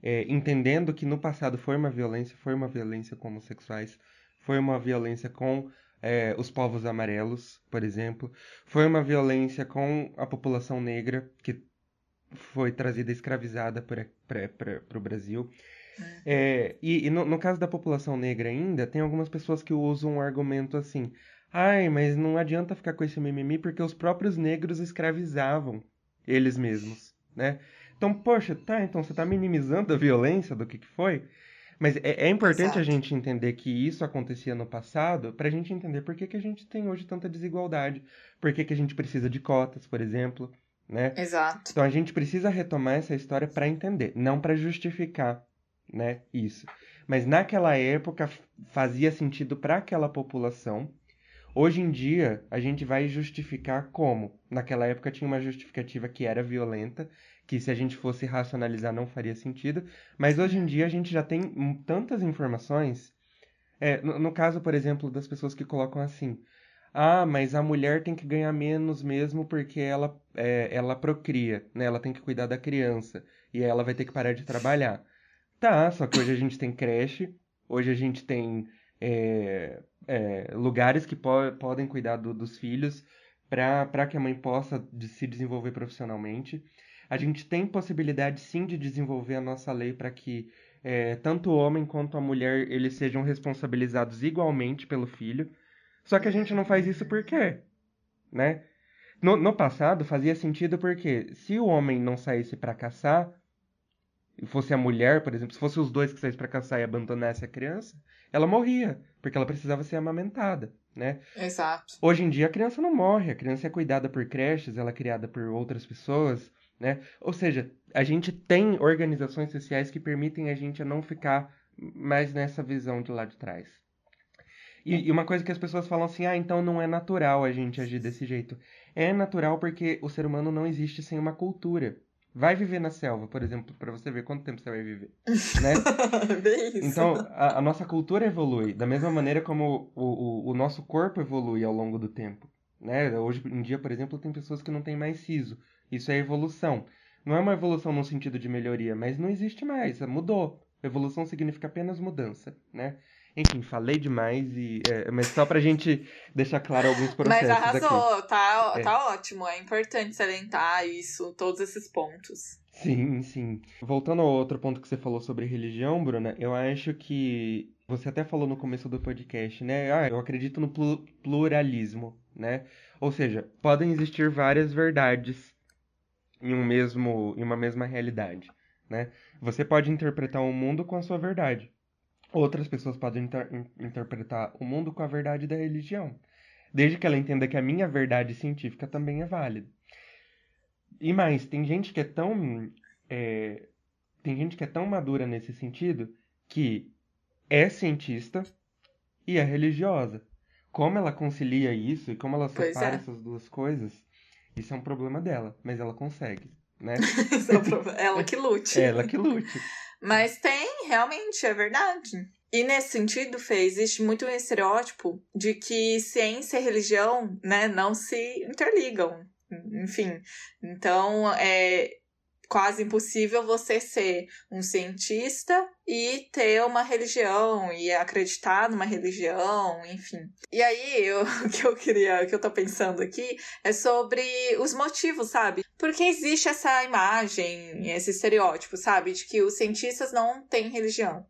É, entendendo que no passado foi uma violência, foi uma violência com homossexuais, foi uma violência com é, os povos amarelos, por exemplo. Foi uma violência com a população negra, que foi trazida escravizada para o Brasil. É, e, e no, no, caso da população negra ainda, tem algumas pessoas que usam um argumento assim: ai, mas não adianta ficar com esse mimimi porque os próprios negros escravizavam eles mesmos, né? Então, poxa, tá, então você tá minimizando a violência do que, que foi? Mas é, é importante Exato. a gente entender que isso acontecia no passado para a gente entender por que, que a gente tem hoje tanta desigualdade, por que, que a gente precisa de cotas, por exemplo, né? Exato. Então a gente precisa retomar essa história para entender, não para justificar, né, isso. Mas naquela época fazia sentido para aquela população. Hoje em dia, a gente vai justificar como? Naquela época tinha uma justificativa que era violenta que se a gente fosse racionalizar não faria sentido, mas hoje em dia a gente já tem tantas informações. É, no, no caso, por exemplo, das pessoas que colocam assim: ah, mas a mulher tem que ganhar menos mesmo porque ela, é, ela procria, né? Ela tem que cuidar da criança e ela vai ter que parar de trabalhar. Tá, só que hoje a gente tem creche, hoje a gente tem é, é, lugares que po podem cuidar do, dos filhos para que a mãe possa de se desenvolver profissionalmente a gente tem possibilidade sim de desenvolver a nossa lei para que é, tanto o homem quanto a mulher eles sejam responsabilizados igualmente pelo filho. Só que a gente não faz isso por quê? Né? No, no passado fazia sentido porque se o homem não saísse para caçar, e fosse a mulher, por exemplo, se fosse os dois que saíssem para caçar e abandonasse a criança, ela morria, porque ela precisava ser amamentada, né? Exato. Hoje em dia a criança não morre, a criança é cuidada por creches, ela é criada por outras pessoas, né? Ou seja, a gente tem organizações sociais que permitem a gente a não ficar mais nessa visão de lá de trás. E, e uma coisa que as pessoas falam assim, ah, então não é natural a gente agir desse jeito. É natural porque o ser humano não existe sem uma cultura. Vai viver na selva, por exemplo, para você ver quanto tempo você vai viver, né? Então, a, a, nossa cultura evolui, da mesma maneira como o, o, o nosso corpo evolui ao longo do tempo. Né? Hoje em dia, por exemplo, tem pessoas que não têm mais siso. Isso é evolução. Não é uma evolução no sentido de melhoria, mas não existe mais, mudou. Evolução significa apenas mudança, né? Enfim, falei demais, e, é, mas só pra gente deixar claro alguns processos Mas arrasou, aqui. Tá, é. tá ótimo. É importante salientar isso, todos esses pontos. Sim, sim. Voltando ao outro ponto que você falou sobre religião, Bruna, eu acho que você até falou no começo do podcast, né? Ah, eu acredito no pluralismo, né? Ou seja, podem existir várias verdades em um mesmo em uma mesma realidade, né? Você pode interpretar o mundo com a sua verdade. Outras pessoas podem inter interpretar o mundo com a verdade da religião, desde que ela entenda que a minha verdade científica também é válida. E mais, tem gente que é tão é, tem gente que é tão madura nesse sentido que é cientista e é religiosa. Como ela concilia isso e como ela separa é. essas duas coisas, isso é um problema dela, mas ela consegue, né? é ela que lute. É ela que lute. Mas tem, realmente, é verdade. E nesse sentido, Fê, existe muito um estereótipo de que ciência e religião, né, não se interligam. Enfim, então é, quase impossível você ser um cientista e ter uma religião e acreditar numa religião, enfim. E aí, eu, o que eu queria, o que eu tô pensando aqui é sobre os motivos, sabe? Porque existe essa imagem, esse estereótipo, sabe? De que os cientistas não têm religião.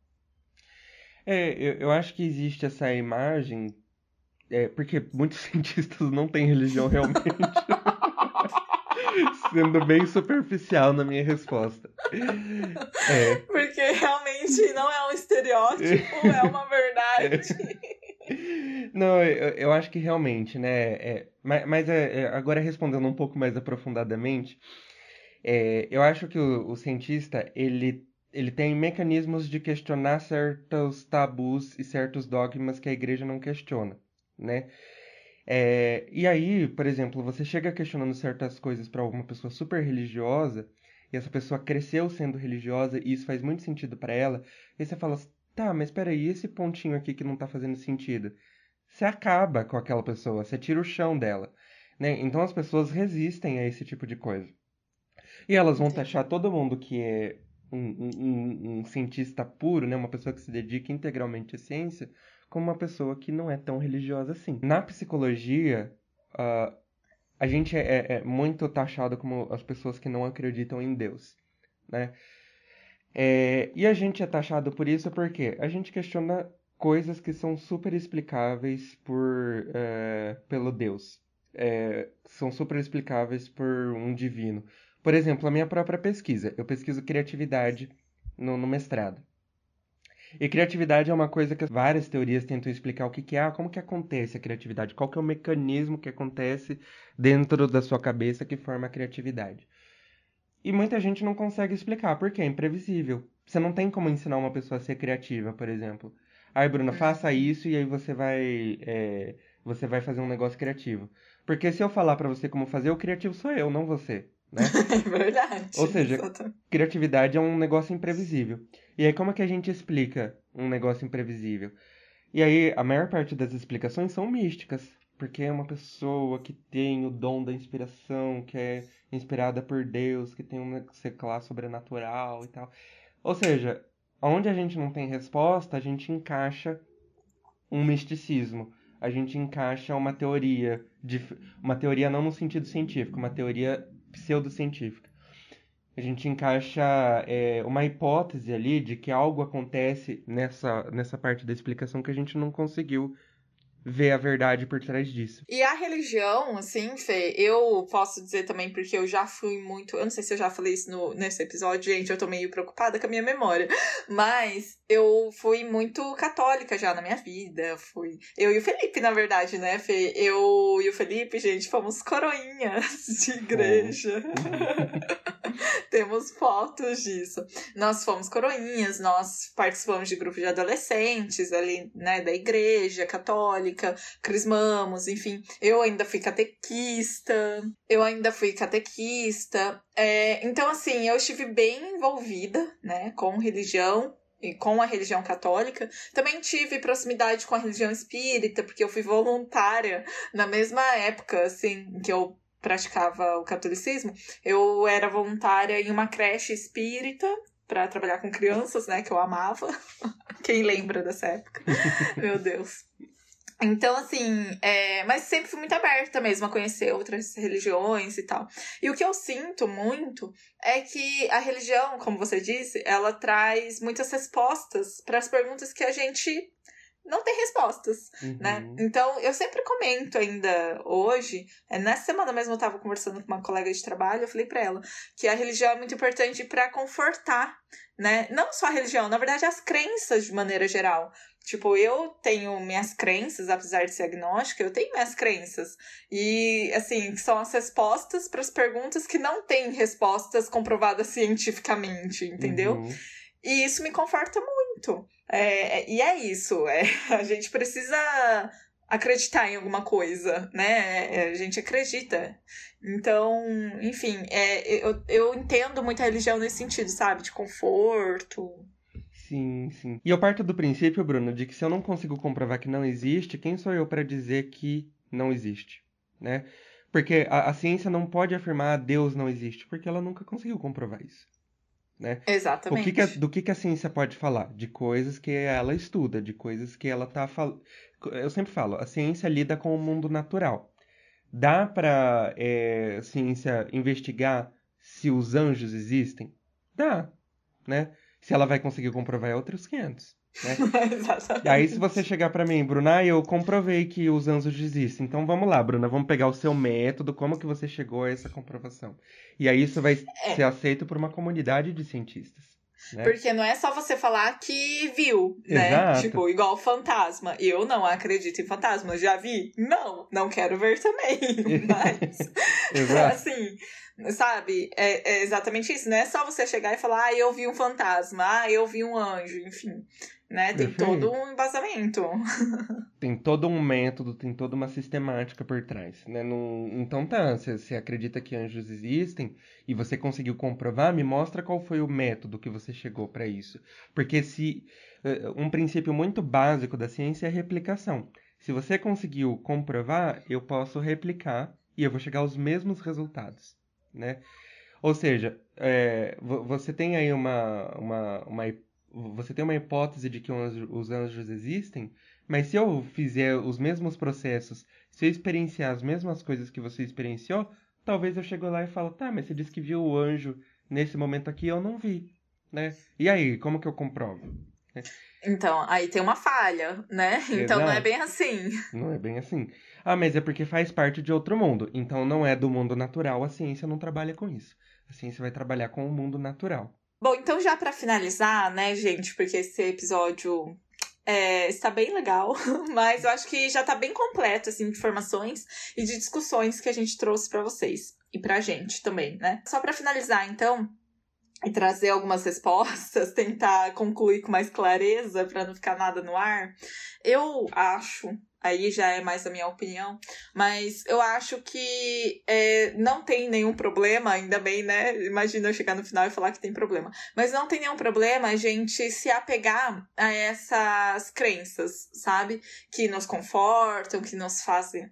É, eu, eu acho que existe essa imagem, é, porque muitos cientistas não têm religião realmente. sendo bem superficial na minha resposta. É. Porque realmente não é um estereótipo, é uma verdade. Não, eu, eu acho que realmente, né? É, mas mas é, é, agora respondendo um pouco mais aprofundadamente, é, eu acho que o, o cientista ele, ele tem mecanismos de questionar certos tabus e certos dogmas que a igreja não questiona, né? É, e aí, por exemplo, você chega questionando certas coisas para alguma pessoa super religiosa, e essa pessoa cresceu sendo religiosa, e isso faz muito sentido para ela, e você fala, tá, mas peraí, esse pontinho aqui que não tá fazendo sentido? Você acaba com aquela pessoa, você tira o chão dela. Né? Então as pessoas resistem a esse tipo de coisa. E elas vão taxar todo mundo que é um, um, um, cientista puro, né? uma pessoa que se dedica integralmente à ciência, como uma pessoa que não é tão religiosa assim. Na psicologia, uh, a gente é, é, é, muito taxado como as pessoas que não acreditam em Deus, né? É, e a gente é taxado por isso porque a gente questiona coisas que são super explicáveis por, é, pelo Deus. É, são super explicáveis por um divino. Por exemplo, a minha própria pesquisa. Eu pesquiso criatividade no, no mestrado. E criatividade é uma coisa que várias teorias tentam explicar o que, que é, como que acontece a criatividade, qual que é o mecanismo que acontece dentro da sua cabeça que forma a criatividade. E muita gente não consegue explicar, porque é imprevisível. Você não tem como ensinar uma pessoa a ser criativa, por exemplo. Aí, Bruna, faça isso e aí você vai, é, você vai fazer um negócio criativo. Porque se eu falar para você como fazer, o criativo sou eu, não você. Né? É verdade. Ou seja, exatamente. criatividade é um negócio imprevisível. E aí, como é que a gente explica um negócio imprevisível? E aí, a maior parte das explicações são místicas. Porque é uma pessoa que tem o dom da inspiração, que é inspirada por Deus, que tem um seclar sobrenatural e tal. Ou seja, onde a gente não tem resposta, a gente encaixa um misticismo. A gente encaixa uma teoria, de, uma teoria não no sentido científico, uma teoria pseudocientífica. A gente encaixa é, uma hipótese ali de que algo acontece nessa, nessa parte da explicação que a gente não conseguiu ver a verdade por trás disso. E a religião, assim, Fê, eu posso dizer também, porque eu já fui muito. Eu não sei se eu já falei isso no, nesse episódio, gente, eu tô meio preocupada com a minha memória. Mas eu fui muito católica já na minha vida. Fui. Eu e o Felipe, na verdade, né, Fê? Eu e o Felipe, gente, fomos coroinhas de igreja. Temos fotos disso. Nós fomos coroinhas, nós participamos de grupos de adolescentes ali, né, da igreja católica, crismamos, enfim. Eu ainda fui catequista, eu ainda fui catequista. É, então, assim, eu estive bem envolvida, né, com religião e com a religião católica. Também tive proximidade com a religião espírita, porque eu fui voluntária na mesma época, assim, que eu praticava o catolicismo, eu era voluntária em uma creche espírita para trabalhar com crianças, né, que eu amava. Quem lembra dessa época? Meu Deus. Então, assim, é... mas sempre fui muito aberta mesmo a conhecer outras religiões e tal. E o que eu sinto muito é que a religião, como você disse, ela traz muitas respostas para as perguntas que a gente não tem respostas, né? uhum. né? Então, eu sempre comento ainda hoje, é, nessa semana mesmo eu tava conversando com uma colega de trabalho, eu falei para ela que a religião é muito importante para confortar, né? Não só a religião, na verdade as crenças de maneira geral. Tipo, eu tenho minhas crenças, apesar de ser agnóstica, eu tenho minhas crenças. E, assim, são as respostas para as perguntas que não têm respostas comprovadas cientificamente, entendeu? Uhum. E isso me conforta muito. É, é, e é isso, é, a gente precisa acreditar em alguma coisa, né? É, a gente acredita. Então, enfim, é, eu, eu entendo muito a religião nesse sentido, sabe? De conforto. Sim, sim. E eu parto do princípio, Bruno, de que se eu não consigo comprovar que não existe, quem sou eu para dizer que não existe, né? Porque a, a ciência não pode afirmar Deus não existe, porque ela nunca conseguiu comprovar isso. Né? Exatamente. Que que do que, que a ciência pode falar? De coisas que ela estuda, de coisas que ela tá falando. Eu sempre falo, a ciência lida com o mundo natural. Dá para é, a ciência investigar se os anjos existem? Dá, né? Se ela vai conseguir comprovar é outros 500. Né? Exatamente. E aí, se você chegar pra mim, Bruna, ah, eu comprovei que os anjos existem. Então vamos lá, Bruna, vamos pegar o seu método, como que você chegou a essa comprovação. E aí isso vai É. ser aceito por uma comunidade de cientistas. Né? Porque não é só você falar que viu, né? Exato. Tipo, igual fantasma. Eu não acredito em fantasma. Já vi? Não, não quero ver também. Mas, assim, sabe? É, é exatamente isso. Não é só você chegar e falar, ah, eu vi um fantasma, ah, eu vi um anjo, enfim. Né? Tem Perfeito. todo um embasamento. Tem todo um método, tem toda uma sistemática por trás, né? Não- Então tá, você você acredita que anjos existem e você conseguiu comprovar, me mostra qual foi o método que você chegou para isso. Porque se eh, um princípio muito básico da ciência é a replicação. Se você conseguiu comprovar, eu posso replicar e eu vou chegar aos mesmos resultados, né? Ou seja, vo- você tem aí uma, uma, uma você tem uma hipótese de que os anjos existem, mas se eu fizer os mesmos processos, se eu experienciar as mesmas coisas que você experienciou, talvez eu chego lá e falo, tá, mas você disse que viu o anjo nesse momento aqui, eu não vi, né? E aí, como que eu comprovo? Então, aí tem uma falha, né? Então não é Exato. bem assim. Não é bem assim. Ah, mas é porque faz parte de outro mundo. Então não é do mundo natural, a ciência não trabalha com isso. A ciência vai trabalhar com o mundo natural. Bom, então já pra finalizar, né, gente, porque esse episódio é, está bem legal, mas eu acho que já tá bem completo, assim, de informações e de discussões que a gente trouxe pra vocês e pra gente também, né? Só pra finalizar, então, e trazer algumas respostas, tentar concluir com mais clareza pra não ficar nada no ar, eu acho. Aí já é mais a minha opinião, mas eu acho que é, não tem nenhum problema, ainda bem, né? Imagina eu chegar no final e falar que tem problema. Mas não tem nenhum problema a gente se apegar a essas crenças, sabe? Que nos confortam, que nos fazem.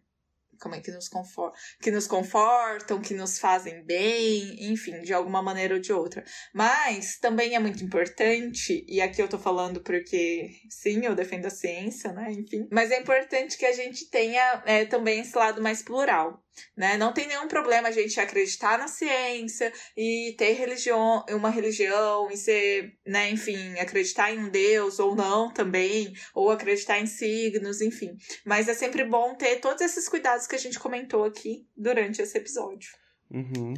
Como é que nos confortam? Que nos confortam, que nos fazem bem, enfim, de alguma maneira ou de outra. Mas também é muito importante, e aqui eu tô falando porque, sim, eu defendo a ciência, né? Enfim. Mas é importante que a gente tenha é, também esse lado mais plural. Né? Não tem nenhum problema a gente acreditar na ciência e ter religião, uma religião e ser, né, enfim, acreditar em um Deus ou não também, ou acreditar em signos, enfim. Mas é sempre bom ter todos esses cuidados que a gente comentou aqui durante esse episódio. Uhum.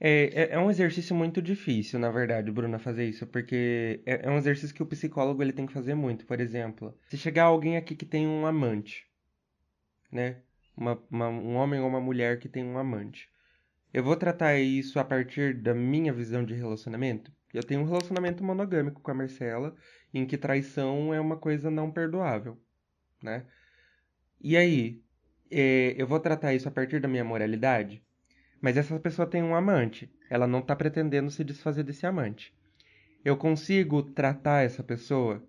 É, é, é um exercício muito difícil, na verdade, Bruna, fazer isso, porque é, é um exercício que o psicólogo ele tem que fazer muito. Por exemplo, se chegar alguém aqui que tem um amante, né? Uma, uma- um homem ou uma mulher que tem um amante. Eu vou tratar isso a partir da minha visão de relacionamento. Eu tenho um relacionamento monogâmico com a Marcela, em que traição é uma coisa não perdoável, né? E aí, é, eu vou tratar isso a partir da minha moralidade? Mas essa pessoa tem um amante. Ela não está pretendendo se desfazer desse amante. Eu consigo tratar essa pessoa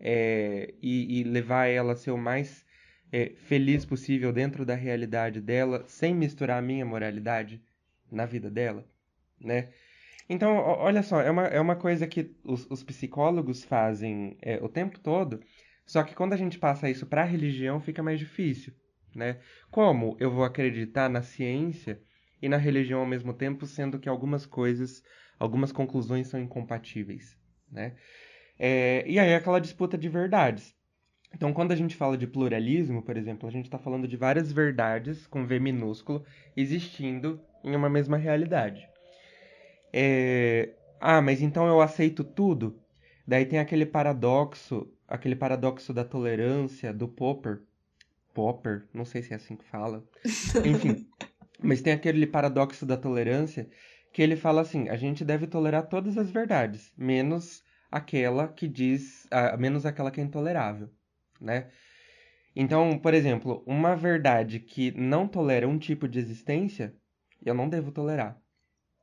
é, e, e levar ela a ser o mais é, feliz possível dentro da realidade dela, sem misturar a minha moralidade na vida dela, né? Então, olha só, é uma, é uma coisa que os, os psicólogos fazem é, o tempo todo, só que quando a gente passa isso para a religião fica mais difícil, né? Como eu vou acreditar na ciência e na religião ao mesmo tempo, sendo que algumas coisas, algumas conclusões são incompatíveis, né? É, e aí é aquela disputa de verdades. Então, quando a gente fala de pluralismo, por exemplo, a gente está falando de várias verdades com V minúsculo existindo em uma mesma realidade. É, Ah, mas então eu aceito tudo? Daí tem aquele paradoxo, aquele paradoxo da tolerância do Popper. Popper, não sei se é assim que fala. Enfim, mas tem aquele paradoxo da tolerância que ele fala assim: a gente deve tolerar todas as verdades, menos aquela que diz, ah, menos aquela que é intolerável, né? Então, por exemplo, uma verdade que não tolera um tipo de existência, eu não devo tolerar.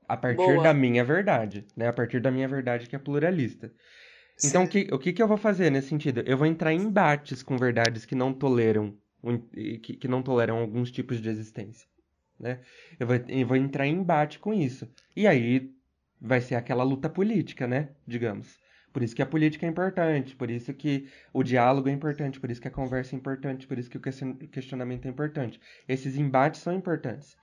A partir Boa. da minha verdade, né? A partir da minha verdade que é pluralista. Então, o que, o que que eu vou fazer nesse sentido? Eu vou entrar em embates com verdades que não toleram, que, que não toleram alguns tipos de existência, né? Eu vou, eu vou entrar em embate com isso. E aí vai ser aquela luta política, né? Digamos. Por isso que a política é importante, por isso que o diálogo é importante, por isso que a conversa é importante, por isso que o question- questionamento é importante. Esses embates são importantes.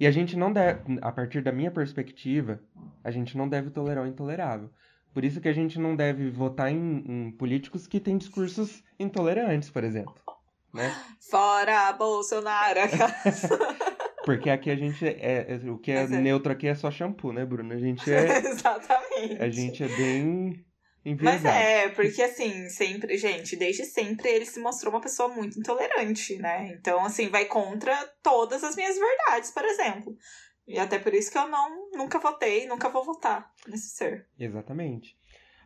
E a gente não deve, a partir da minha perspectiva, a gente não deve tolerar o intolerável. Por isso que a gente não deve votar em, em políticos que têm discursos intolerantes, por exemplo. Né? Fora Bolsonaro! Porque aqui a gente é, é o que é, é, neutro aqui é só shampoo, né, Bruno? A gente é Exatamente. A gente é bem Mas é, porque assim, sempre, gente, desde sempre ele se mostrou uma pessoa muito intolerante, né? Então, assim, vai contra todas as minhas verdades, por exemplo. E até por isso que eu não nunca votei, nunca vou votar nesse ser. Exatamente.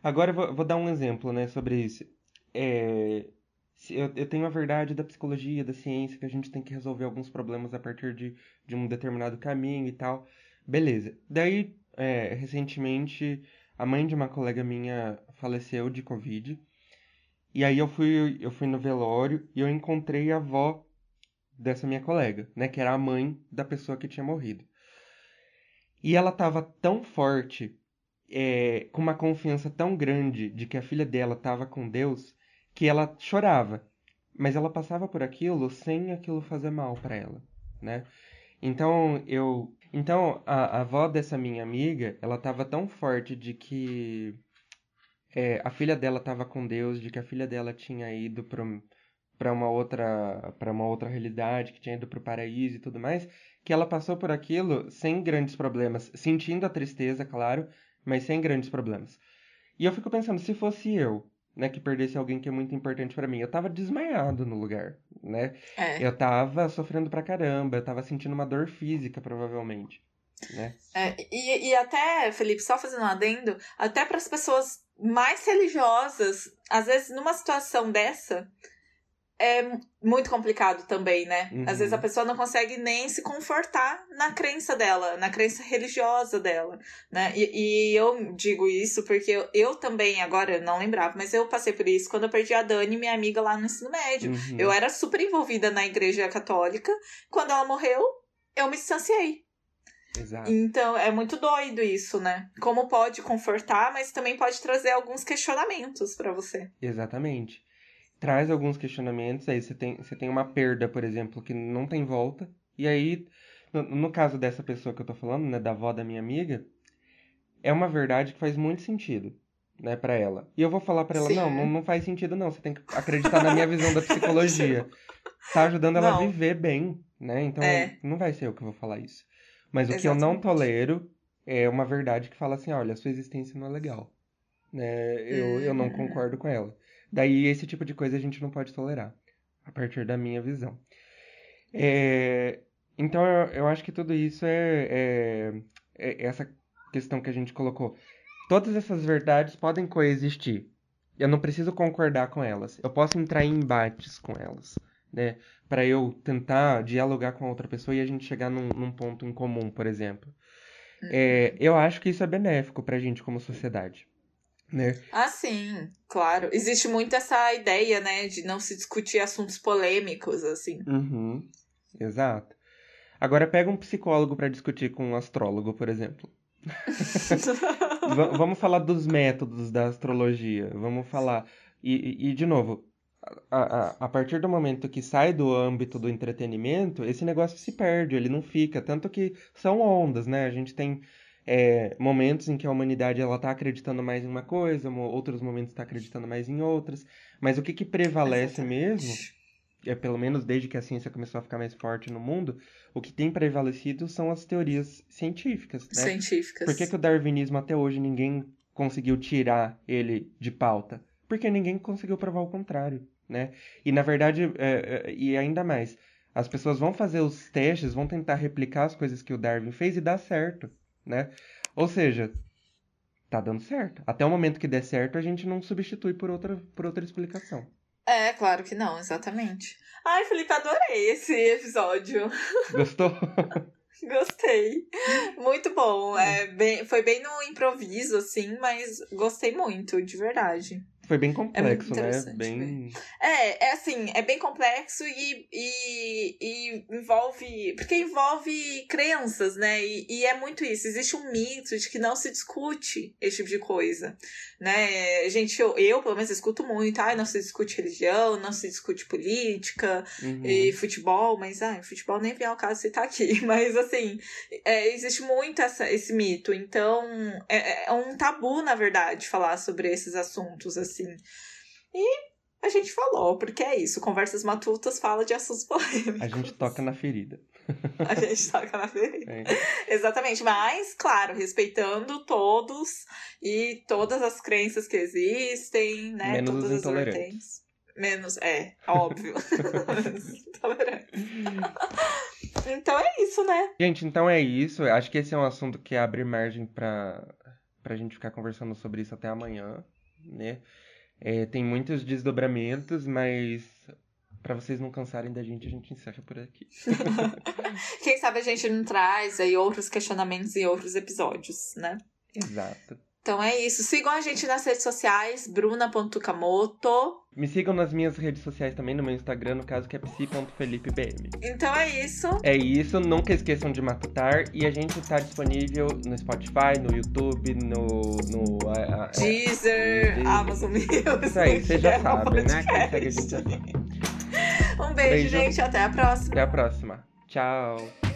Agora eu vou, vou dar um exemplo, né, sobre isso. É, eu, eu tenho a verdade da psicologia, da ciência, que a gente tem que resolver alguns problemas a partir de, de um determinado caminho e tal. Beleza. Daí, é, recentemente, a mãe de uma colega minha faleceu de Covid. E aí eu fui, eu fui no velório e eu encontrei a avó dessa minha colega, né? Que era a mãe da pessoa que tinha morrido. E ela tava tão forte, é, com uma confiança tão grande de que a filha dela tava com Deus, que ela chorava, mas ela passava por aquilo sem aquilo fazer mal para ela, né? Então eu, então a, a avó dessa minha amiga, ela estava tão forte de que é, a filha dela estava com Deus, de que a filha dela tinha ido para uma outra para uma outra realidade, que tinha ido para o paraíso e tudo mais, que ela passou por aquilo sem grandes problemas, sentindo a tristeza, claro, mas sem grandes problemas. E eu fico pensando, se fosse eu, né, que perdesse alguém que é muito importante para mim. Eu tava desmaiado no lugar, né? É. Eu tava sofrendo pra caramba, eu tava sentindo uma dor física, provavelmente, né? É, e, e até, Felipe, só fazendo um adendo, até para as pessoas mais religiosas, às vezes numa situação dessa, é muito complicado também, né? Uhum. Às vezes a pessoa não consegue nem se confortar na crença dela, na crença religiosa dela, né? E, e eu digo isso porque eu, eu, também, agora não lembrava, mas eu passei por isso quando eu perdi a Dani, minha amiga lá no ensino médio. Uhum. Eu era super envolvida na igreja católica. Quando ela morreu, eu me distanciei. Exato. Então é muito doido isso, né? Como pode confortar, mas também pode trazer alguns questionamentos para você. Exatamente traz alguns questionamentos. Aí você tem, você tem uma perda, por exemplo, que não tem volta. E aí, no, no caso dessa pessoa que eu tô falando, né, da avó da minha amiga, é uma verdade que faz muito sentido, né, para ela. E eu vou falar para ela, não, não, não faz sentido não, você tem que acreditar na minha visão da psicologia. Tá ajudando ela não. a viver bem, né? Então, é. não vai ser eu que vou falar isso. Mas o Exatamente. que eu não tolero é uma verdade que fala assim, olha, a sua existência não é legal. Né? Eu, eu não hum. concordo com ela. Daí esse tipo de coisa a gente não pode tolerar, a partir da minha visão. É, então eu, eu, acho que tudo isso é, é, é, essa questão que a gente colocou. Todas essas verdades podem coexistir. Eu não preciso concordar com elas. Eu posso entrar em embates com elas, né? Para eu tentar dialogar com a outra pessoa e a gente chegar num, num ponto em comum, por exemplo. É, uhum. eu acho que isso é benéfico para a gente como sociedade né? Ah, sim, claro. Existe muito essa ideia, né, de não se discutir assuntos polêmicos, assim. Uhum, exato. Agora pega um psicólogo para discutir com um astrólogo, por exemplo. Vamos falar dos métodos da astrologia. Vamos falar. E, e, de novo, a, a, a, partir do momento que sai do âmbito do entretenimento, esse negócio se perde, ele não fica. Tanto que são ondas, né? A gente tem é, momentos em que a humanidade ela está acreditando mais em uma coisa, outros momentos está acreditando mais em outras. Mas o que, que prevalece mesmo, é pelo menos desde que a ciência começou a ficar mais forte no mundo, o que tem prevalecido são as teorias científicas. Né? Científicas. Por que, que o darwinismo até hoje ninguém conseguiu tirar ele de pauta? Porque ninguém conseguiu provar o contrário, né? E na verdade, é, é, e ainda mais, as pessoas vão fazer os testes, vão tentar replicar as coisas que o Darwin fez e dá certo né? Ou seja, tá dando certo. Até o momento que der certo, a gente não substitui por outra, por outra explicação. É, claro que não, exatamente. Ai, Felipe, adorei esse episódio. Gostou? Gostei. Muito bom. É, bem, foi bem no improviso, assim, mas gostei muito, de verdade. Foi bem complexo, é né? Bem... É, é assim, é bem complexo e, e, e, envolve. Porque envolve crenças, né? E, e, é muito isso. Existe um mito de que não se discute esse tipo de coisa. Né? Gente, eu, eu pelo menos escuto muito, ah, não se discute religião, não se discute política uhum. e futebol, mas ah, futebol nem vem ao caso citar aqui. Mas assim, é, existe muito essa, esse mito. Então, é, é um tabu, na verdade, falar sobre esses assuntos, assim. E a gente falou, porque é isso. Conversas Matutas fala de assuntos polêmicos. A gente toca na ferida. A gente toca na ferida. É. Exatamente. Mas, claro, respeitando todos e todas as crenças que existem, né? Menos todas as vertentes. Menos, é, óbvio. Menos intolerante. Então é isso, né? Gente, então é isso. Acho que esse é um assunto que abre margem pra, pra gente ficar conversando sobre isso até amanhã, né? É, tem muitos desdobramentos, mas para vocês não cansarem da gente, a gente encerra por aqui. Quem sabe a gente não traz aí outros questionamentos em outros episódios, né? Exato. Então é isso. Sigam a gente nas redes sociais, bruna.kamoto. Me sigam nas minhas redes sociais também, no meu Instagram, no caso que é psi.felipebm. Então é isso. É isso. Nunca esqueçam de matutar. E a gente está disponível no Spotify, no YouTube, no. no uh, Deezer, uh, Amazon Music. Isso aí, vocês já sabem, né? Quem segue a gente já Um beijo, beijo, gente. Até a próxima. Até a próxima. Tchau.